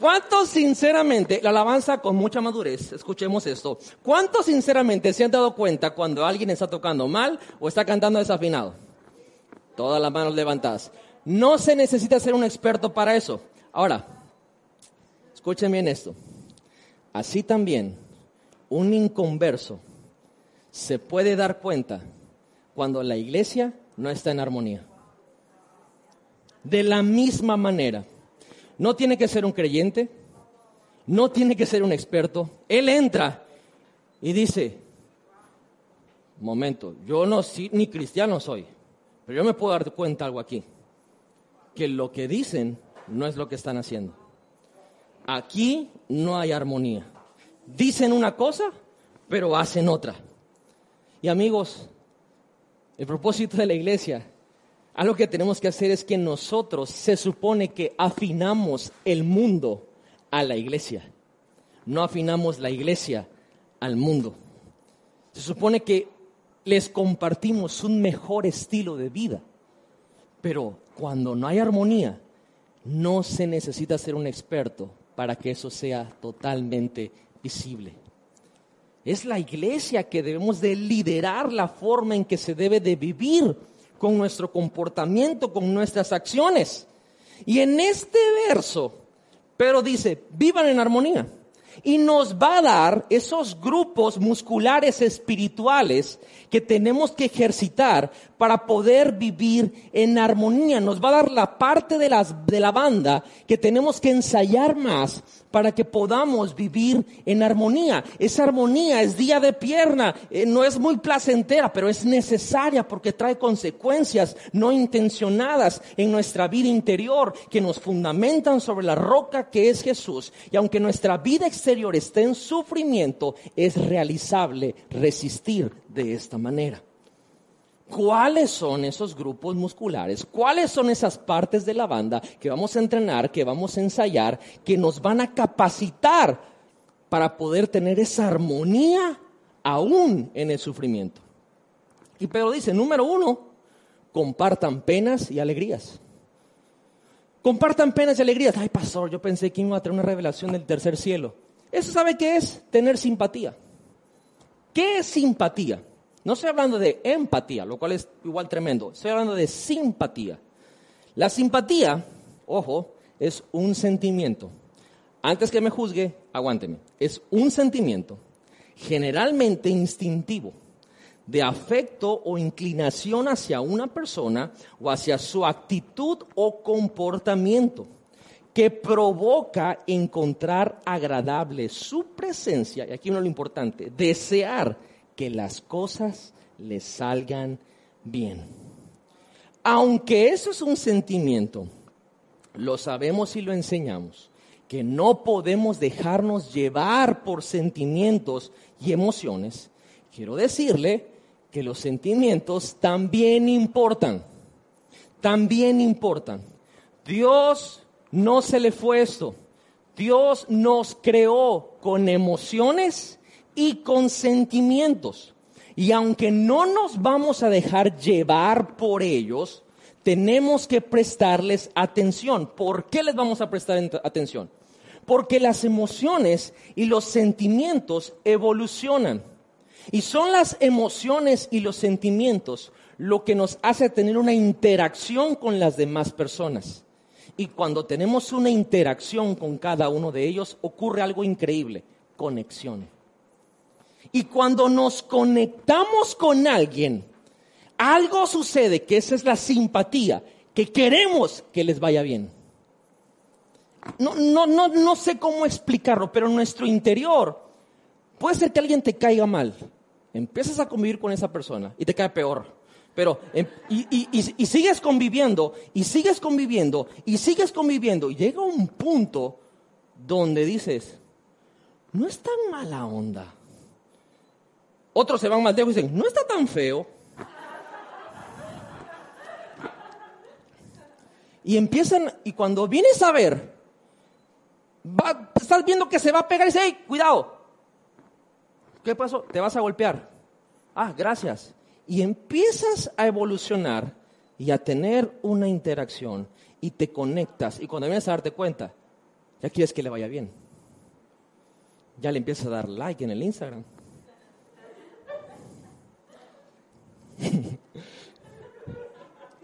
¿Cuántos sinceramente, la alabanza con mucha madurez, escuchemos esto, ¿cuántos sinceramente se han dado cuenta cuando alguien está tocando mal o está cantando desafinado? Todas las manos levantadas. No se necesita ser un experto para eso. Ahora, escuchen bien esto. Así también, un inconverso se puede dar cuenta cuando la iglesia no está en armonía. De la misma manera, no tiene que ser un creyente, no tiene que ser un experto. Él entra y dice, momento, yo no si- ni cristiano soy, pero yo me puedo dar cuenta algo aquí, que lo que dicen no es lo que están haciendo. Aquí no hay armonía. Dicen una cosa, pero hacen otra. Y amigos, el propósito de la iglesia, algo que tenemos que hacer es que nosotros se supone que afinamos el mundo a la iglesia. No afinamos la iglesia al mundo. Se supone que les compartimos un mejor estilo de vida. Pero cuando no hay armonía, no se necesita ser un experto para que eso sea totalmente visible. Es la iglesia que debemos de liderar la forma en que se debe de vivir con nuestro comportamiento, con nuestras acciones. Y en este verso, pero dice, vivan en armonía. Y nos va a dar esos grupos musculares espirituales que tenemos que ejercitar para poder vivir en armonía. Nos va a dar la parte de, las, de la banda que tenemos que ensayar más para que podamos vivir en armonía. Esa armonía es día de pierna, eh, no es muy placentera, pero es necesaria porque trae consecuencias no intencionadas en nuestra vida interior que nos fundamentan sobre la roca que es Jesús. Y aunque nuestra vida exterior esté en sufrimiento, es realizable resistir de esta manera. ¿Cuáles son esos grupos musculares? ¿Cuáles son esas partes de la banda que vamos a entrenar, que vamos a ensayar, que nos van a capacitar para poder tener esa armonía aún en el sufrimiento? Y Pedro dice, número uno, compartan penas y alegrías. Compartan penas y alegrías. Ay, pastor, yo pensé que iba a tener una revelación del tercer cielo. ¿Eso sabe qué es? Tener simpatía. ¿Qué es simpatía? No estoy hablando de empatía, lo cual es igual tremendo. Estoy hablando de simpatía. La simpatía, ojo, es un sentimiento. Antes que me juzgue, aguánteme. Es un sentimiento generalmente instintivo de afecto o inclinación hacia una persona o hacia su actitud o comportamiento que provoca encontrar agradable su presencia, y aquí no lo importante, desear que las cosas le salgan bien. Aunque eso es un sentimiento, lo sabemos y lo enseñamos, que no podemos dejarnos llevar por sentimientos y emociones, quiero decirle que los sentimientos también importan, también importan. Dios no se le fue esto. Dios nos creó con emociones y con sentimientos. Y aunque no nos vamos a dejar llevar por ellos, tenemos que prestarles atención. ¿Por qué les vamos a prestar atención? Porque las emociones y los sentimientos evolucionan. Y son las emociones y los sentimientos lo que nos hace tener una interacción con las demás personas. Y cuando tenemos una interacción con cada uno de ellos, ocurre algo increíble, conexión. Y cuando nos conectamos con alguien, algo sucede, que esa es la simpatía, que queremos que les vaya bien. No, no, no, no sé cómo explicarlo, pero en nuestro interior puede ser que alguien te caiga mal. Empiezas a convivir con esa persona y te cae peor. Pero, em, y, y- sigues conviviendo, y sigues conviviendo, y sigues conviviendo, y llega un punto donde dices, no es tan mala onda. Otros se van más lejos y dicen, no está tan feo. Y empiezan, y cuando vienes a ver, va- estás viendo que se va a pegar y dices, hey, cuidado. ¿Qué pasó? Te vas a golpear. Ah, gracias. Y empiezas a evolucionar y a tener una interacción y te conectas. Y cuando vienes a darte cuenta, ya quieres que le vaya bien. Ya le empiezas a dar like en el Instagram.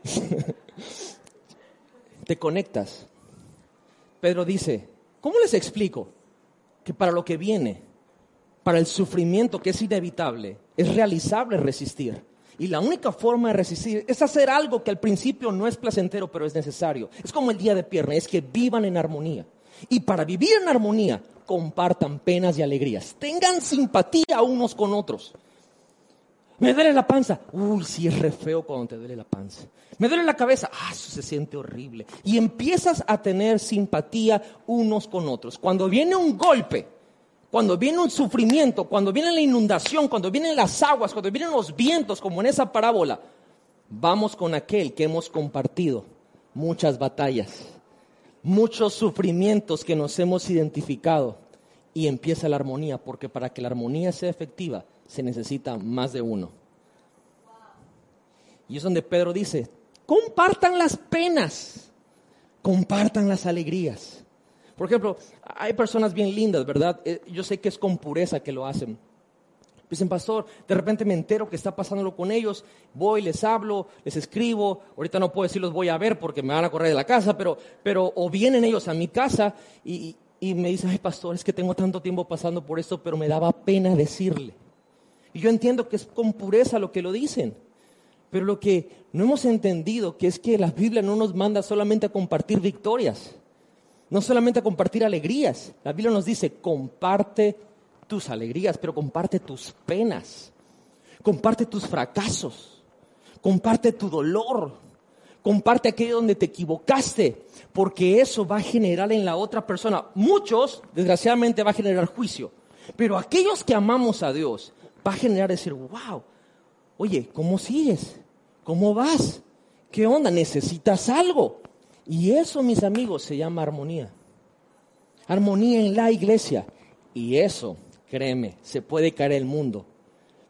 te conectas. Pedro dice, ¿cómo les explico que para lo que viene, para el sufrimiento que es inevitable, es realizable resistir? Y la única forma de resistir es hacer algo que al principio no es placentero, pero es necesario. Es como el día de pierna, es que vivan en armonía. Y para vivir en armonía, compartan penas y alegrías. Tengan simpatía unos con otros. Me duele la panza. Uy, sí es re feo cuando te duele la panza. Me duele la cabeza. Ah, se siente horrible. Y empiezas a tener simpatía unos con otros. Cuando viene un golpe, cuando viene un sufrimiento, cuando viene la inundación, cuando vienen las aguas, cuando vienen los vientos, como en esa parábola, vamos con aquel que hemos compartido muchas batallas, muchos sufrimientos que nos hemos identificado y empieza la armonía, porque para que la armonía sea efectiva se necesita más de uno. Y es donde Pedro dice, compartan las penas, compartan las alegrías. Por ejemplo, hay personas bien lindas, ¿verdad? Eh, Yo sé que es con pureza que lo hacen. Dicen, pastor, de repente me entero que está pasándolo con ellos, voy, les hablo, les escribo, ahorita no puedo decir los voy a ver porque me van a correr de la casa, pero, pero o vienen ellos a mi casa y, y me dicen, ay pastor, es que tengo tanto tiempo pasando por esto, pero me daba pena decirle. Yo entiendo que es con pureza lo que lo dicen, pero lo que no hemos entendido que es que la Biblia no nos manda solamente a compartir victorias, no solamente a compartir alegrías. La Biblia nos dice, comparte tus alegrías, pero comparte tus penas, comparte tus fracasos, comparte tu dolor, comparte aquello donde te equivocaste, porque eso va a generar en la otra persona, muchos, desgraciadamente, va a generar juicio, pero aquellos que amamos a Dios, va a generar decir, wow, oye, ¿cómo sigues? ¿Cómo vas? ¿Qué onda? ¿Necesitas algo? Y eso, mis amigos, se llama armonía. Armonía en la iglesia. Y eso, créeme, se puede caer el mundo,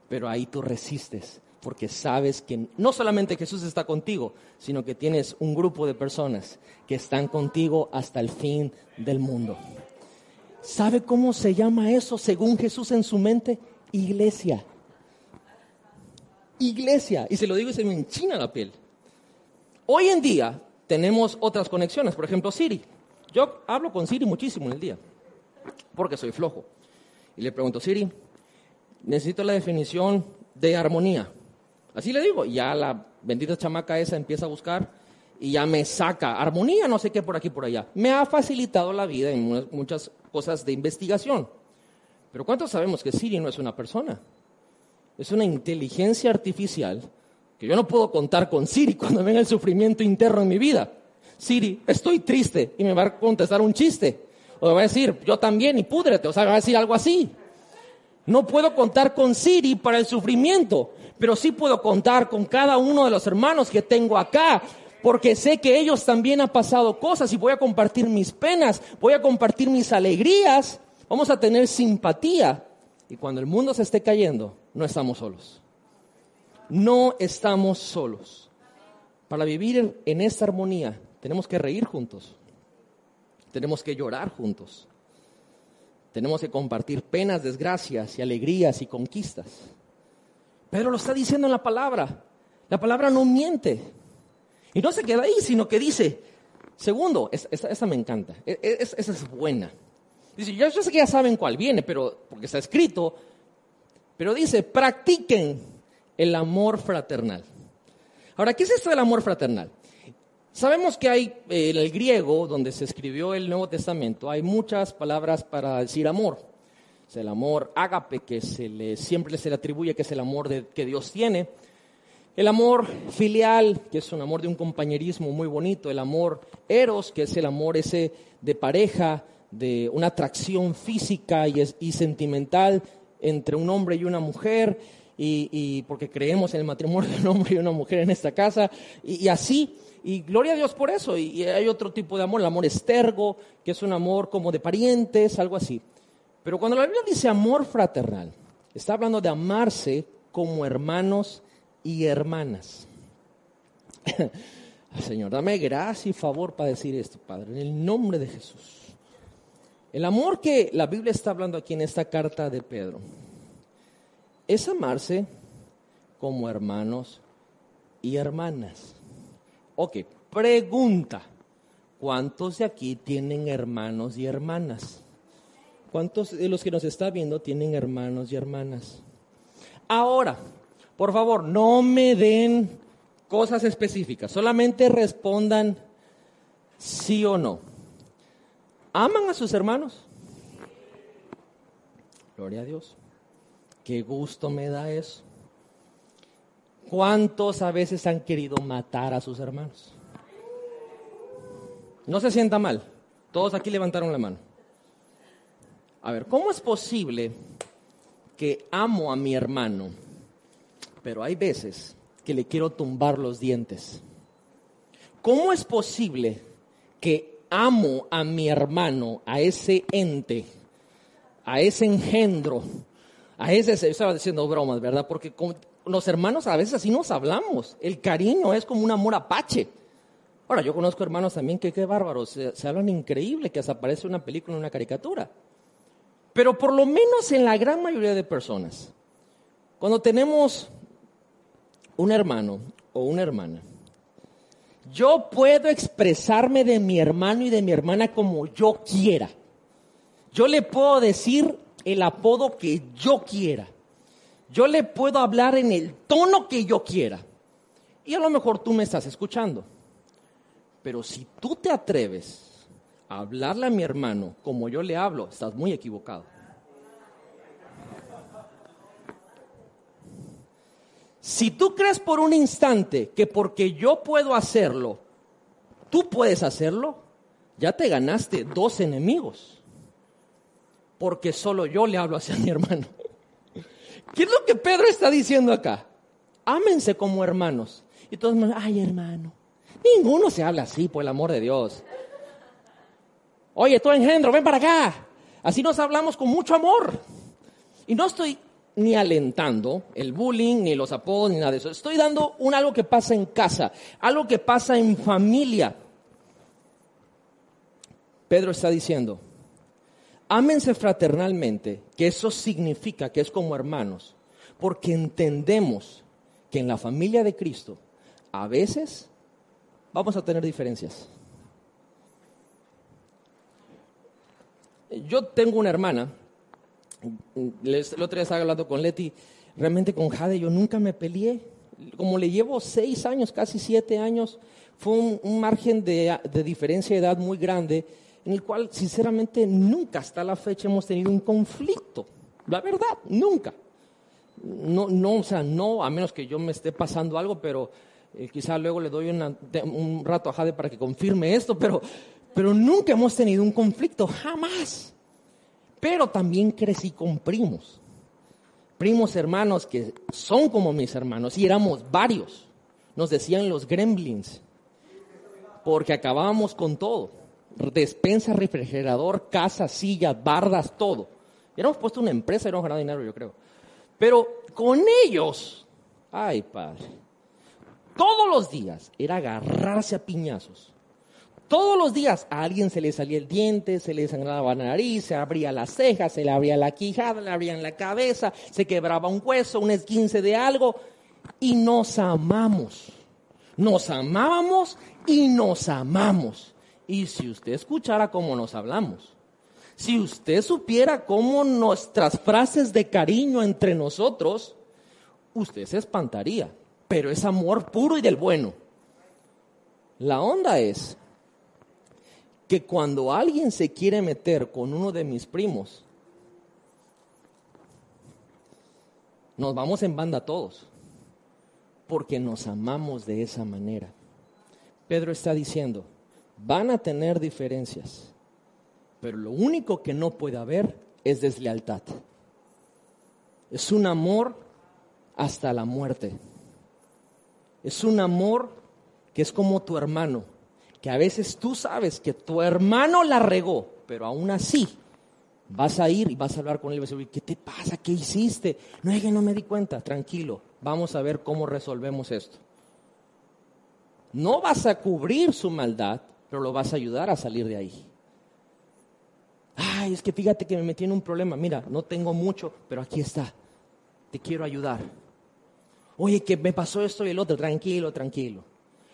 pero ahí tú resistes, porque sabes que no solamente Jesús está contigo, sino que tienes un grupo de personas que están contigo hasta el fin del mundo. ¿Sabe cómo se llama eso según Jesús en su mente? Iglesia. Iglesia. Y se lo digo y se me enchina la piel. Hoy en día tenemos otras conexiones, por ejemplo Siri. Yo hablo con Siri muchísimo en el día, porque soy flojo. Y le pregunto, Siri, necesito la definición de armonía. Así le digo, ya la bendita chamaca esa empieza a buscar y ya me saca armonía, no sé qué por aquí por allá. Me ha facilitado la vida en mu- muchas cosas de investigación. Pero ¿cuántos sabemos que Siri no es una persona? Es una inteligencia artificial que yo no puedo contar con Siri cuando venga el sufrimiento interno en mi vida. Siri, estoy triste y me va a contestar un chiste. O me va a decir, yo también y púdrete, o sea, me va a decir algo así. No puedo contar con Siri para el sufrimiento, pero sí puedo contar con cada uno de los hermanos que tengo acá, porque sé que ellos también han pasado cosas y voy a compartir mis penas, voy a compartir mis alegrías, vamos a tener simpatía. Y cuando el mundo se esté cayendo, no estamos solos. No estamos solos. Para vivir en esta armonía, tenemos que reír juntos. Tenemos que llorar juntos. Tenemos que compartir penas, desgracias y alegrías y conquistas. Pedro lo está diciendo en la palabra. La palabra no miente. Y no se queda ahí, sino que dice, segundo, esa, me encanta, e- e- esa es buena. Dice, yo, sé que ya saben cuál viene, pero porque está escrito, Pero dice, practiquen el amor fraternal. Ahora, ¿qué es esto del amor fraternal? Sabemos que hay, eh, en el griego, donde se escribió el Nuevo Testamento, hay muchas palabras para decir amor. Es el amor ágape, que se le, siempre se le atribuye que es el amor de, que Dios tiene. El amor filial, que es un amor de un compañerismo muy bonito. El amor eros, que es el amor ese de pareja, de una atracción física y, y sentimental entre un hombre y una mujer. Y, porque creemos en el matrimonio de un hombre y una mujer en esta casa. y así y gloria a Dios por eso. Y, hay otro tipo de amor, el amor estergo, que es un amor como de parientes, algo así. Pero cuando la Biblia dice amor fraternal, está hablando de amarse como hermanos y hermanas. Señor, dame gracia y favor para decir esto, Padre, en el nombre de Jesús. El amor que la Biblia está hablando aquí en esta carta de Pedro es amarse como hermanos y hermanas. Ok, pregunta. ¿Cuántos de aquí tienen hermanos y hermanas? ¿Cuántos de los que nos está viendo tienen hermanos y hermanas? Ahora, por favor, no me den cosas específicas, solamente respondan sí o no. ¿Aman a sus hermanos? Gloria a Dios. Qué gusto me da eso. ¿Cuántos a veces han querido matar a sus hermanos? No se sienta mal. Todos aquí levantaron la mano. A ver, ¿cómo es posible que amo a mi hermano, pero hay veces que le quiero tumbar los dientes? ¿Cómo es posible que amo a mi hermano, a ese ente, a ese engendro, a ese, estaba diciendo bromas, ¿verdad? Porque los hermanos a veces así nos hablamos. El cariño es como un amor apache. Ahora, yo conozco hermanos también que qué bárbaros, se, hablan increíble, que hasta aparece una película, una caricatura. Pero por lo menos en la gran mayoría de personas, cuando tenemos un hermano o una hermana, yo puedo expresarme de mi hermano y de mi hermana como yo quiera. Yo le puedo decir el apodo que yo quiera. Yo le puedo hablar en el tono que yo quiera. Y a lo mejor tú me estás escuchando. Pero si tú te atreves a hablarle a mi hermano como yo le hablo, estás muy equivocado. Si tú crees por un instante que porque yo puedo hacerlo, tú puedes hacerlo, ya te ganaste dos enemigos. Porque solo yo le hablo hacia mi hermano. ¿Qué es lo que Pedro está diciendo acá? Ámense como hermanos. Y todos ay hermano, ninguno se habla así, por el amor de Dios. Oye, tú engendro, ven para acá. Así nos hablamos con mucho amor. Y no estoy ni alentando el bullying, ni los apodos, ni nada de eso. Estoy dando un algo que pasa en casa, algo que pasa en familia. Pedro está diciendo, ámense fraternalmente, que eso significa que es como hermanos, porque entendemos que en la familia de Cristo a veces vamos a tener diferencias. Yo tengo una hermana, el otro día estaba hablando con Leti, realmente con Jade yo nunca me peleé, como le llevo seis años, casi siete años, fue un, margen de, de diferencia de edad muy grande en el cual sinceramente nunca hasta la fecha hemos tenido un conflicto. La verdad, nunca. No, no, o sea, no, a menos que yo me esté pasando algo, pero eh, quizá luego le doy un rato a Jade para que confirme esto, pero, pero nunca hemos tenido un conflicto, jamás. Pero también crecí con primos, primos hermanos que son como mis hermanos y éramos varios. Nos decían los gremlins, porque acabábamos con todo despensa, refrigerador, casa, sillas, bardas, todo. Hubiéramos puesto una empresa y hubiéramos ganado dinero, yo creo. Pero con ellos, ay padre, todos los días era agarrarse a piñazos. Todos los días a alguien se le salía el diente, se le sangraba la nariz, se abría las cejas, se le abría la quijada, le abrían la cabeza, se quebraba un hueso, un esguince de algo. Y nos amamos. Nos amábamos y nos amamos. Y si usted escuchara cómo nos hablamos, Si usted supiera cómo nuestras frases de cariño entre nosotros, usted se espantaría, pero es amor puro y del bueno. La onda es que cuando alguien se quiere meter con uno de mis primos, nos vamos en banda todos, porque nos amamos de esa manera. Pedro está diciendo, van a tener diferencias, pero lo único que no puede haber es deslealtad. Es un amor hasta la muerte. Es un amor que es como tu hermano, que a veces tú sabes que tu hermano la regó, pero aún así vas a ir y vas a hablar con él y vas a decir, ¿qué te pasa? ¿Qué hiciste? No es que no me di cuenta, tranquilo, vamos a ver cómo resolvemos esto. No vas a cubrir su maldad, pero lo vas a ayudar a salir de ahí. Ay, es que fíjate que me metí en un problema. Mira, no tengo mucho, pero aquí está. Te quiero ayudar. Oye, que me pasó esto y el otro. Tranquilo, tranquilo.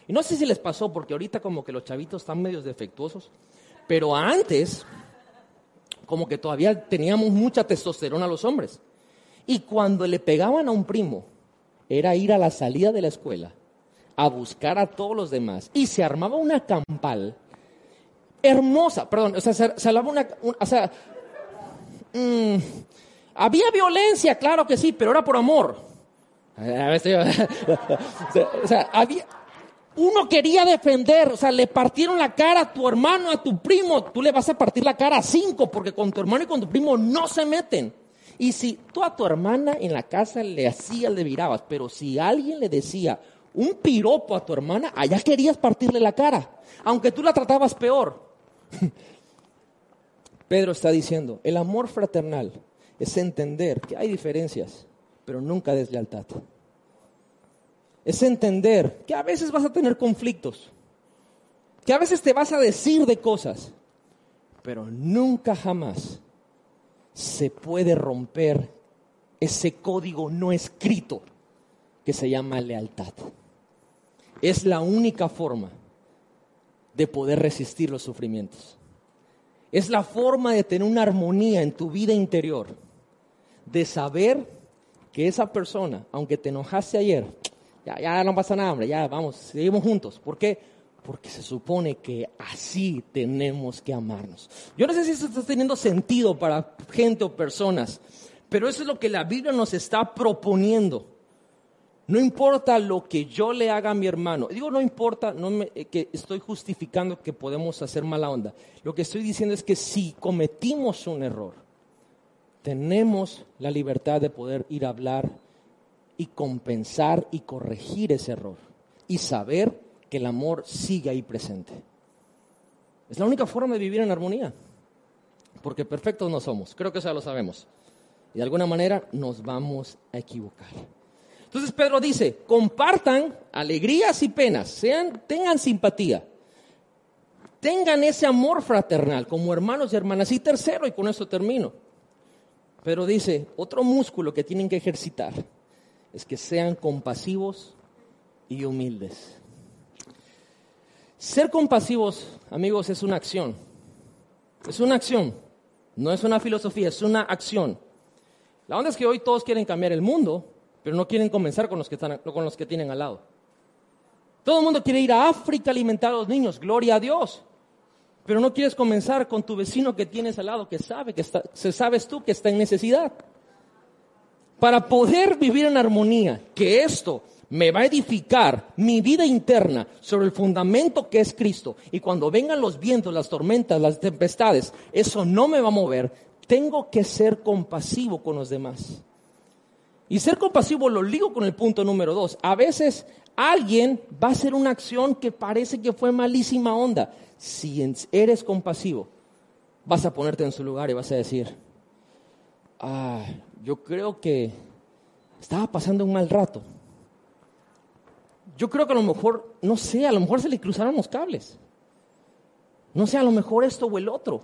Y no sé si les pasó, porque ahorita como que los chavitos están medios defectuosos, pero antes, como que todavía teníamos mucha testosterona a los hombres. Y cuando le pegaban a un primo, era ir a la salida de la escuela a buscar a todos los demás. Y se armaba una campal hermosa, perdón, o sea, se, se armaba una, o sea, mm, había violencia, claro que sí, pero era por amor. o sea, había, uno quería defender, o sea, le partieron la cara a tu hermano, a tu primo, tú le vas a partir la cara a cinco, porque con tu hermano y con tu primo no se meten. Y si tú a tu hermana en la casa le hacías, le virabas, pero si alguien le decía un piropo a tu hermana, allá querías partirle la cara, aunque tú la tratabas peor. Pedro está diciendo, el amor fraternal es entender que hay diferencias, pero nunca deslealtad es entender que a veces vas a tener conflictos, que a veces te vas a decir de cosas, pero nunca jamás se puede romper ese código no escrito que se llama lealtad. Es la única forma de poder resistir los sufrimientos. Es la forma de tener una armonía en tu vida interior, de saber que esa persona, aunque te enojaste ayer, ya, ya no pasa nada, hombre, ya vamos, seguimos juntos. ¿Por qué? Porque se supone que así tenemos que amarnos. Yo no sé si eso está teniendo sentido para gente o personas, pero eso es lo que la Biblia nos está proponiendo. No importa lo que yo le haga a mi hermano. Digo, no importa no me, eh, que estoy justificando que podemos hacer mala onda. Lo que estoy diciendo es que si cometimos un error, tenemos la libertad de poder ir a hablar y compensar y corregir ese error y saber que el amor sigue ahí presente. Es la única forma de vivir en armonía, porque perfectos no somos, creo que eso ya lo sabemos. Y de alguna manera nos vamos a equivocar. Entonces Pedro dice, compartan alegrías y penas, sean, tengan simpatía, tengan ese amor fraternal como hermanos y hermanas. Y tercero, y con esto termino, Pedro dice, otro músculo que tienen que ejercitar es que sean compasivos y humildes. Ser compasivos, amigos, es una acción. Es una acción. No es una filosofía, es una acción. La onda es que hoy todos quieren cambiar el mundo, pero no quieren comenzar con los que, están, con los que tienen al lado. Todo el mundo quiere ir a África a alimentar a los niños, gloria a Dios. Pero no quieres comenzar con tu vecino que tienes al lado, que sabe que se sabes tú que está en necesidad para poder vivir en armonía, que esto me va a edificar mi vida interna sobre el fundamento que es Cristo. Y cuando vengan los vientos, las tormentas, las tempestades, eso no me va a mover. Tengo que ser compasivo con los demás. Y ser compasivo lo ligo con el punto número dos. A veces alguien va a hacer una acción que parece que fue malísima onda. Si eres compasivo, vas a ponerte en su lugar y vas a decir, ah, yo creo que estaba pasando un mal rato. Yo creo que a lo mejor, no sé, a lo mejor se le cruzaron los cables. No sé, a lo mejor esto o el otro.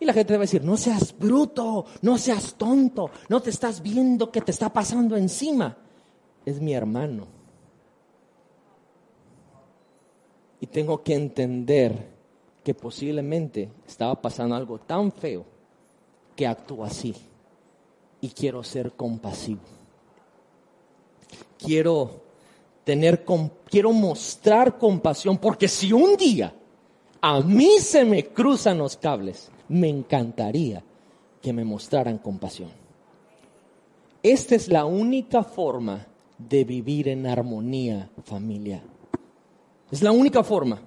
Y la gente debe decir, no seas bruto, no seas tonto, no te estás viendo que te está pasando encima. Es mi hermano. Y tengo que entender que posiblemente estaba pasando algo tan feo que actuó así. Y quiero ser compasivo. Quiero tener, quiero mostrar compasión, porque si un día a mí se me cruzan los cables, me encantaría que me mostraran compasión. Esta es la única forma de vivir en armonía familiar. Es la única forma.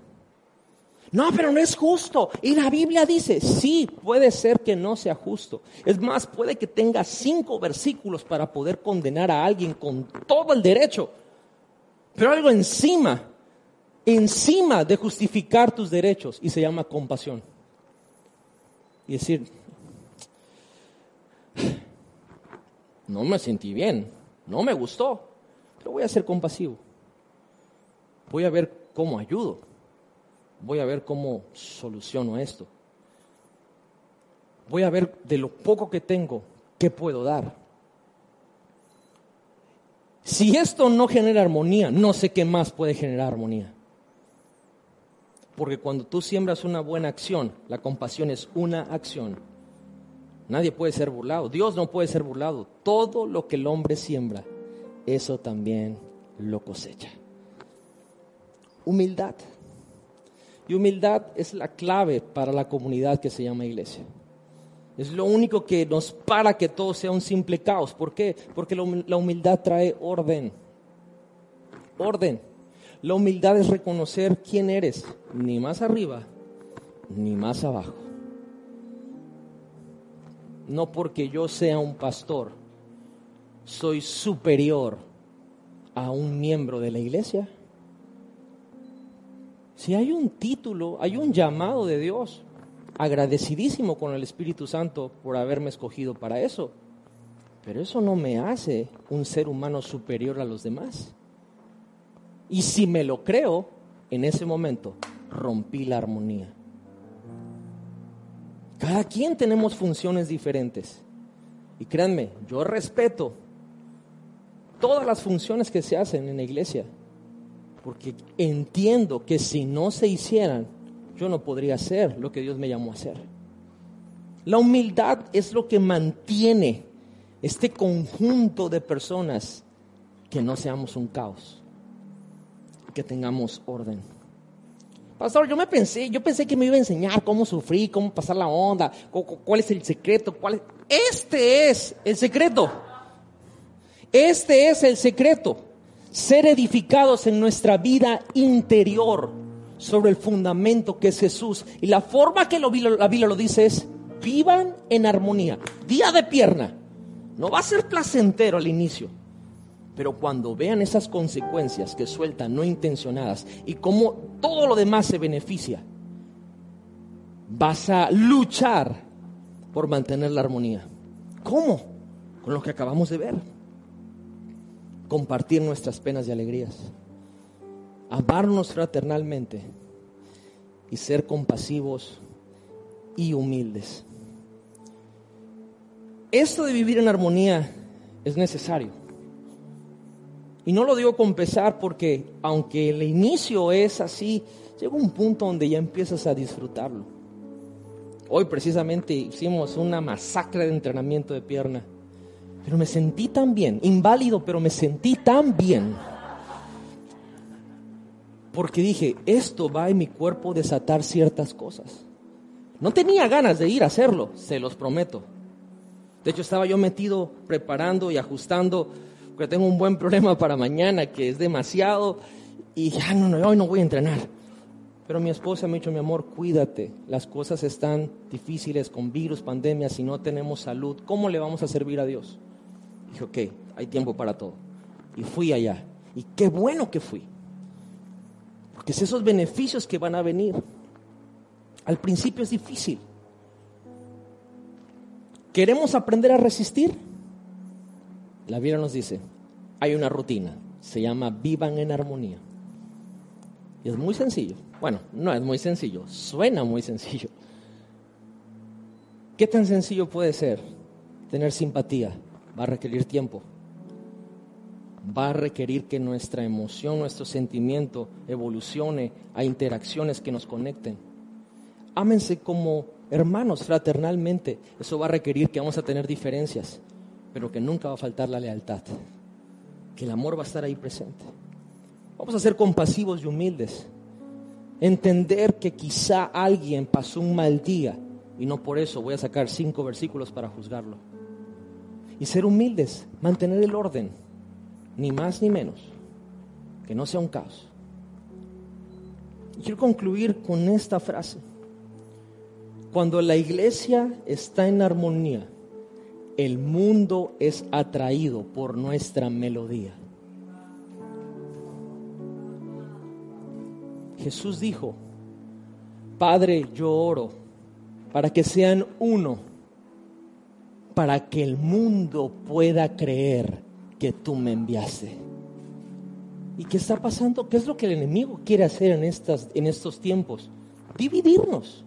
No, pero no es justo. Y la Biblia dice, sí, puede ser que no sea justo. Es más, puede que tenga cinco versículos para poder condenar a alguien con todo el derecho. Pero algo encima, encima de justificar tus derechos y se llama compasión. Y decir, no me sentí bien, no me gustó, pero voy a ser compasivo. Voy a ver cómo ayudo voy a ver cómo soluciono esto. Voy a ver de lo poco que tengo, qué puedo dar. Si esto no genera armonía, no sé qué más puede generar armonía. Porque cuando tú siembras una buena acción, la compasión es una acción. Nadie puede ser burlado. Dios no puede ser burlado. Todo lo que el hombre siembra, eso también lo cosecha. Humildad. Y humildad es la clave para la comunidad que se llama iglesia. Es lo único que nos para que todo sea un simple caos. ¿Por qué? Porque la humildad trae orden. Orden. La humildad es reconocer quién eres, ni más arriba, ni más abajo. No porque yo sea un pastor, soy superior a un miembro de la iglesia. Si hay un título, hay un llamado de Dios, agradecidísimo con el Espíritu Santo por haberme escogido para eso. Pero eso no me hace un ser humano superior a los demás. Y si me lo creo, en ese momento rompí la armonía. Cada quien tenemos funciones diferentes. Y créanme, yo respeto todas las funciones que se hacen en la iglesia porque entiendo que si no se hicieran, yo no podría hacer lo que Dios me llamó a hacer. La humildad es lo que mantiene este conjunto de personas que no seamos un caos, que tengamos orden. Pastor, yo me pensé, yo pensé que me iba a enseñar cómo sufrir, cómo pasar la onda, cuál es el secreto, cuál es... Este es el secreto. Este es el secreto ser edificados en nuestra vida interior sobre el fundamento que es Jesús. Y la forma que la Biblia lo dice es, vivan en armonía. Día de pierna. No va a ser placentero al inicio, pero cuando vean esas consecuencias que sueltan no intencionadas y cómo todo lo demás se beneficia, vas a luchar por mantener la armonía. ¿Cómo? Con lo que acabamos de ver compartir nuestras penas y alegrías, amarnos fraternalmente y ser compasivos y humildes. Esto de vivir en armonía es necesario. Y no lo digo con pesar porque aunque el inicio es así, llega un punto donde ya empiezas a disfrutarlo. Hoy precisamente hicimos una masacre de entrenamiento de pierna pero me sentí tan bien, inválido, pero me sentí tan bien. Porque dije, esto va en mi cuerpo desatar ciertas cosas. No tenía ganas de ir a hacerlo, se los prometo. De hecho, estaba yo metido preparando y ajustando, porque tengo un buen problema para mañana, que es demasiado, y ya no, no, hoy no voy a entrenar. Pero mi esposa me ha dicho, mi amor, cuídate, las cosas están difíciles con virus, pandemia, si no tenemos salud, ¿cómo le vamos a servir a Dios? Dije, ok, hay tiempo para todo. Y fui allá. Y qué bueno que fui. Porque es esos beneficios que van a venir. Al principio es difícil. ¿Queremos aprender a resistir? La Biblia nos dice, hay una rutina, se llama vivan en armonía. Y es muy sencillo. Bueno, no es muy sencillo, suena muy sencillo. ¿Qué tan sencillo puede ser tener simpatía va a requerir tiempo. Va a requerir que nuestra emoción, nuestro sentimiento evolucione a interacciones que nos conecten. ámense como hermanos fraternalmente. Eso va a requerir que vamos a tener diferencias, pero que nunca va a faltar la lealtad, que el amor va a estar ahí presente. Vamos a ser compasivos y humildes. Entender que quizá alguien pasó un mal día y no por eso voy a sacar cinco versículos para juzgarlo. Y ser humildes, mantener el orden, ni más ni menos, que no sea un caos. Quiero concluir con esta frase. Cuando la iglesia está en armonía, el mundo es atraído por nuestra melodía. Jesús dijo, Padre, yo oro para que sean uno, para que el mundo pueda creer que tú me enviaste. ¿Y qué está pasando? ¿Qué es lo que el enemigo quiere hacer en, estas, en estos tiempos? Dividirnos.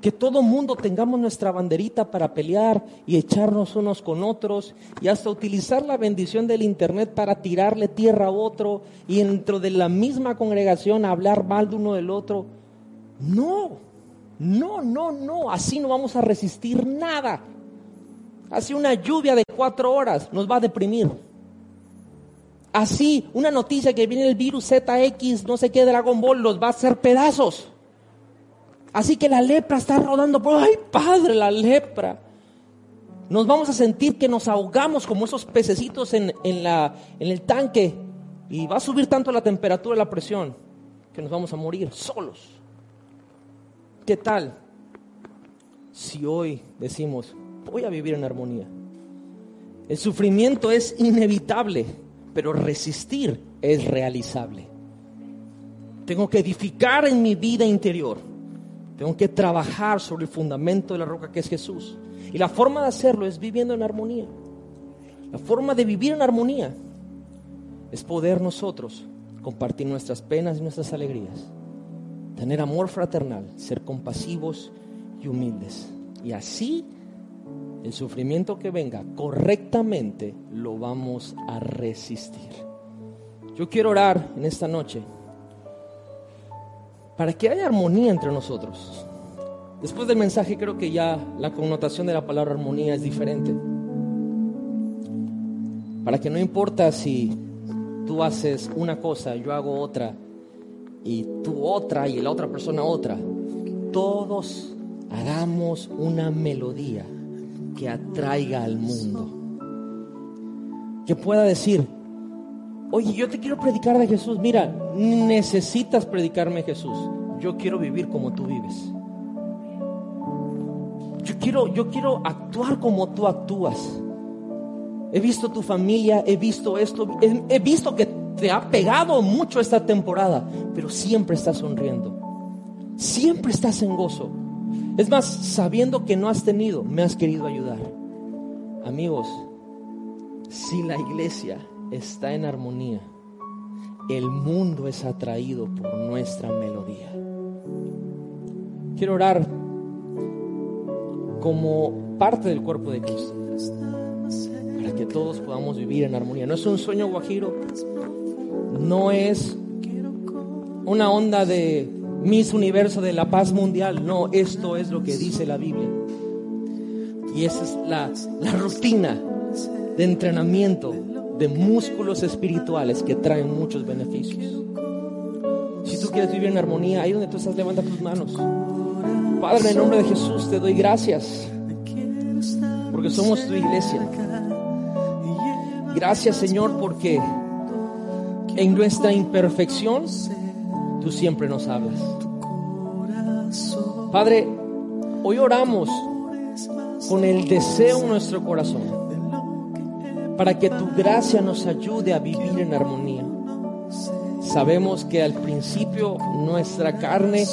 Que todo mundo tengamos nuestra banderita para pelear y echarnos unos con otros y hasta utilizar la bendición del Internet para tirarle tierra a otro y dentro de la misma congregación hablar mal de uno del otro. No, no, no, no, así no vamos a resistir nada. Así una lluvia de cuatro horas nos va a deprimir. Así una noticia que viene el virus ZX, no sé qué, Dragon Ball, los va a hacer pedazos. Así que la lepra está rodando por, ay padre, la lepra. Nos vamos a sentir que nos ahogamos como esos pececitos en, la, en el tanque y va a subir tanto la temperatura y la presión que nos vamos a morir solos. ¿Qué tal si hoy decimos, voy a vivir en armonía? El sufrimiento es inevitable, pero resistir es realizable. Tengo que edificar en mi vida interior tengo que trabajar sobre el fundamento de la roca que es Jesús. Y la forma de hacerlo es viviendo en armonía. La forma de vivir en armonía es poder nosotros compartir nuestras penas y nuestras alegrías. Tener amor fraternal, ser compasivos y humildes. Y así el sufrimiento que venga correctamente lo vamos a resistir. Yo quiero orar en esta noche para que haya armonía entre nosotros. Después del mensaje creo que ya la connotación de la palabra armonía es diferente. Para que no importa si tú haces una cosa, yo hago otra, y tú otra, y la otra persona otra, todos hagamos una melodía que atraiga al mundo. Que pueda decir, Oye, yo te quiero predicar de Jesús. Mira, necesitas predicarme Jesús. Yo quiero vivir como tú vives. Yo quiero, yo quiero actuar como tú actúas. He visto tu familia, he visto esto, he, he visto que te ha pegado mucho esta temporada, pero siempre estás sonriendo. Siempre estás en gozo. Es más, sabiendo que no has tenido, me has querido ayudar. Amigos, si la iglesia está en armonía, el mundo es atraído por nuestra melodía. Quiero orar como parte del cuerpo de Cristo, para que todos podamos vivir en armonía. No es un sueño guajiro, no es una onda de Miss Universo de la paz mundial, no, esto es lo que dice la Biblia. Y esa es la, la rutina de entrenamiento de músculos espirituales que traen muchos beneficios. Si tú quieres vivir en armonía, ahí donde tú estás, levanta tus manos. Padre, en nombre de Jesús te doy gracias porque somos tu iglesia. Gracias, Señor, porque en nuestra imperfección tú siempre nos hablas. Padre, hoy oramos con el deseo en nuestro corazón para que tu gracia nos ayude a vivir en armonía. Sabemos que al principio nuestra carne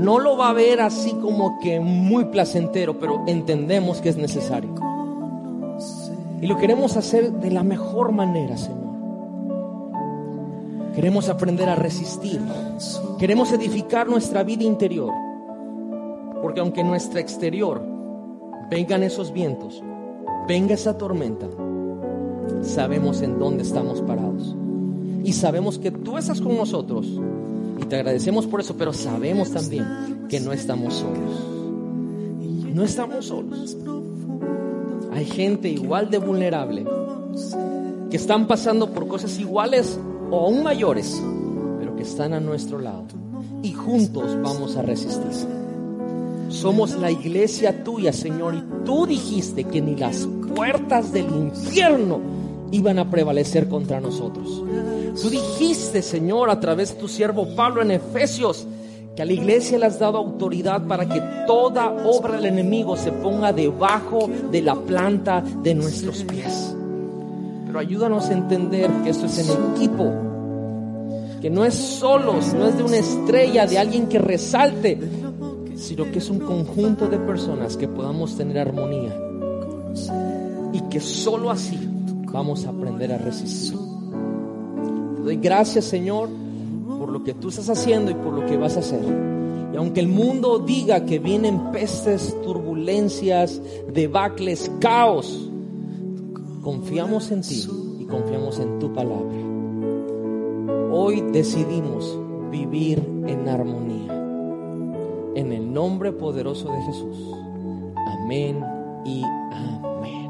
no lo va a ver así como que muy placentero, pero entendemos que es necesario. Y lo queremos hacer de la mejor manera, Señor. Queremos aprender a resistir. Queremos edificar nuestra vida interior. Porque aunque en nuestra exterior vengan esos vientos, venga esa tormenta, sabemos en dónde estamos parados. Y sabemos que tú estás con nosotros Y te agradecemos por eso, pero sabemos también que no estamos solos. No estamos solos. Hay gente igual de vulnerable que están pasando por cosas iguales o aún mayores, pero que están a nuestro lado. Y juntos vamos a resistir. Somos la iglesia tuya, Señor, y tú dijiste que ni las puertas del infierno iban a prevalecer contra nosotros. Tú dijiste, Señor, a través de tu siervo Pablo en Efesios, que a la iglesia le has dado autoridad para que toda obra del enemigo se ponga debajo de la planta de nuestros pies. Pero ayúdanos a entender que esto es en equipo, que no es solos, no es de una estrella, de alguien que resalte, sino que es un conjunto de personas que podamos tener armonía y que solo así vamos a aprender a resistir. Te doy gracias, Señor, por lo que tú estás haciendo y por lo que vas a hacer. Y aunque el mundo diga que vienen pestes, turbulencias, debacles, caos, confiamos en ti y confiamos en tu palabra. Hoy decidimos vivir en armonía. En el nombre poderoso de Jesús. Amén y amén.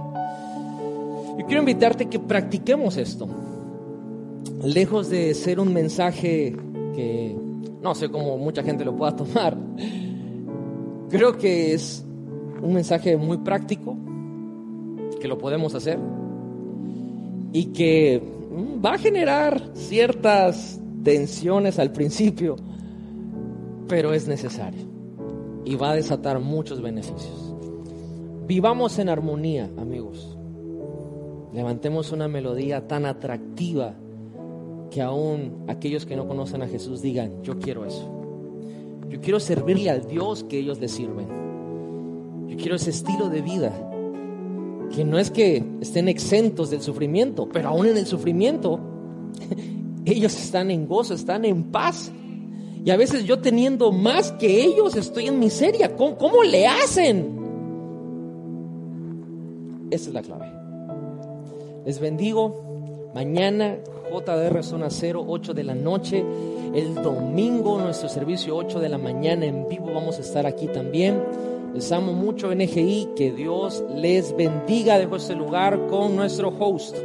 Yo quiero invitarte que practiquemos esto. Lejos de ser un mensaje que no sé cómo mucha gente lo pueda tomar, creo que es un mensaje muy práctico, que lo podemos hacer y que mm, va a generar ciertas tensiones al principio, pero es necesario y va a desatar muchos beneficios. Vivamos en armonía, amigos. Levantemos una melodía tan atractiva que aún aquellos que no conocen a Jesús digan, yo quiero eso. Yo quiero servirle al Dios que ellos le sirven. Yo quiero ese estilo de vida. Que no es que estén exentos del sufrimiento, pero aún en el sufrimiento, ellos están en gozo, están en paz. Y a veces yo teniendo más que ellos estoy en miseria. ¿Cómo, cómo le hacen? Esa es la clave. Les bendigo. Mañana JDR Zona 0, 8 de la noche. El domingo nuestro servicio 8 de la mañana en vivo vamos a estar aquí también. Les amo mucho NGI, que Dios les bendiga. Dejo este lugar con nuestro host.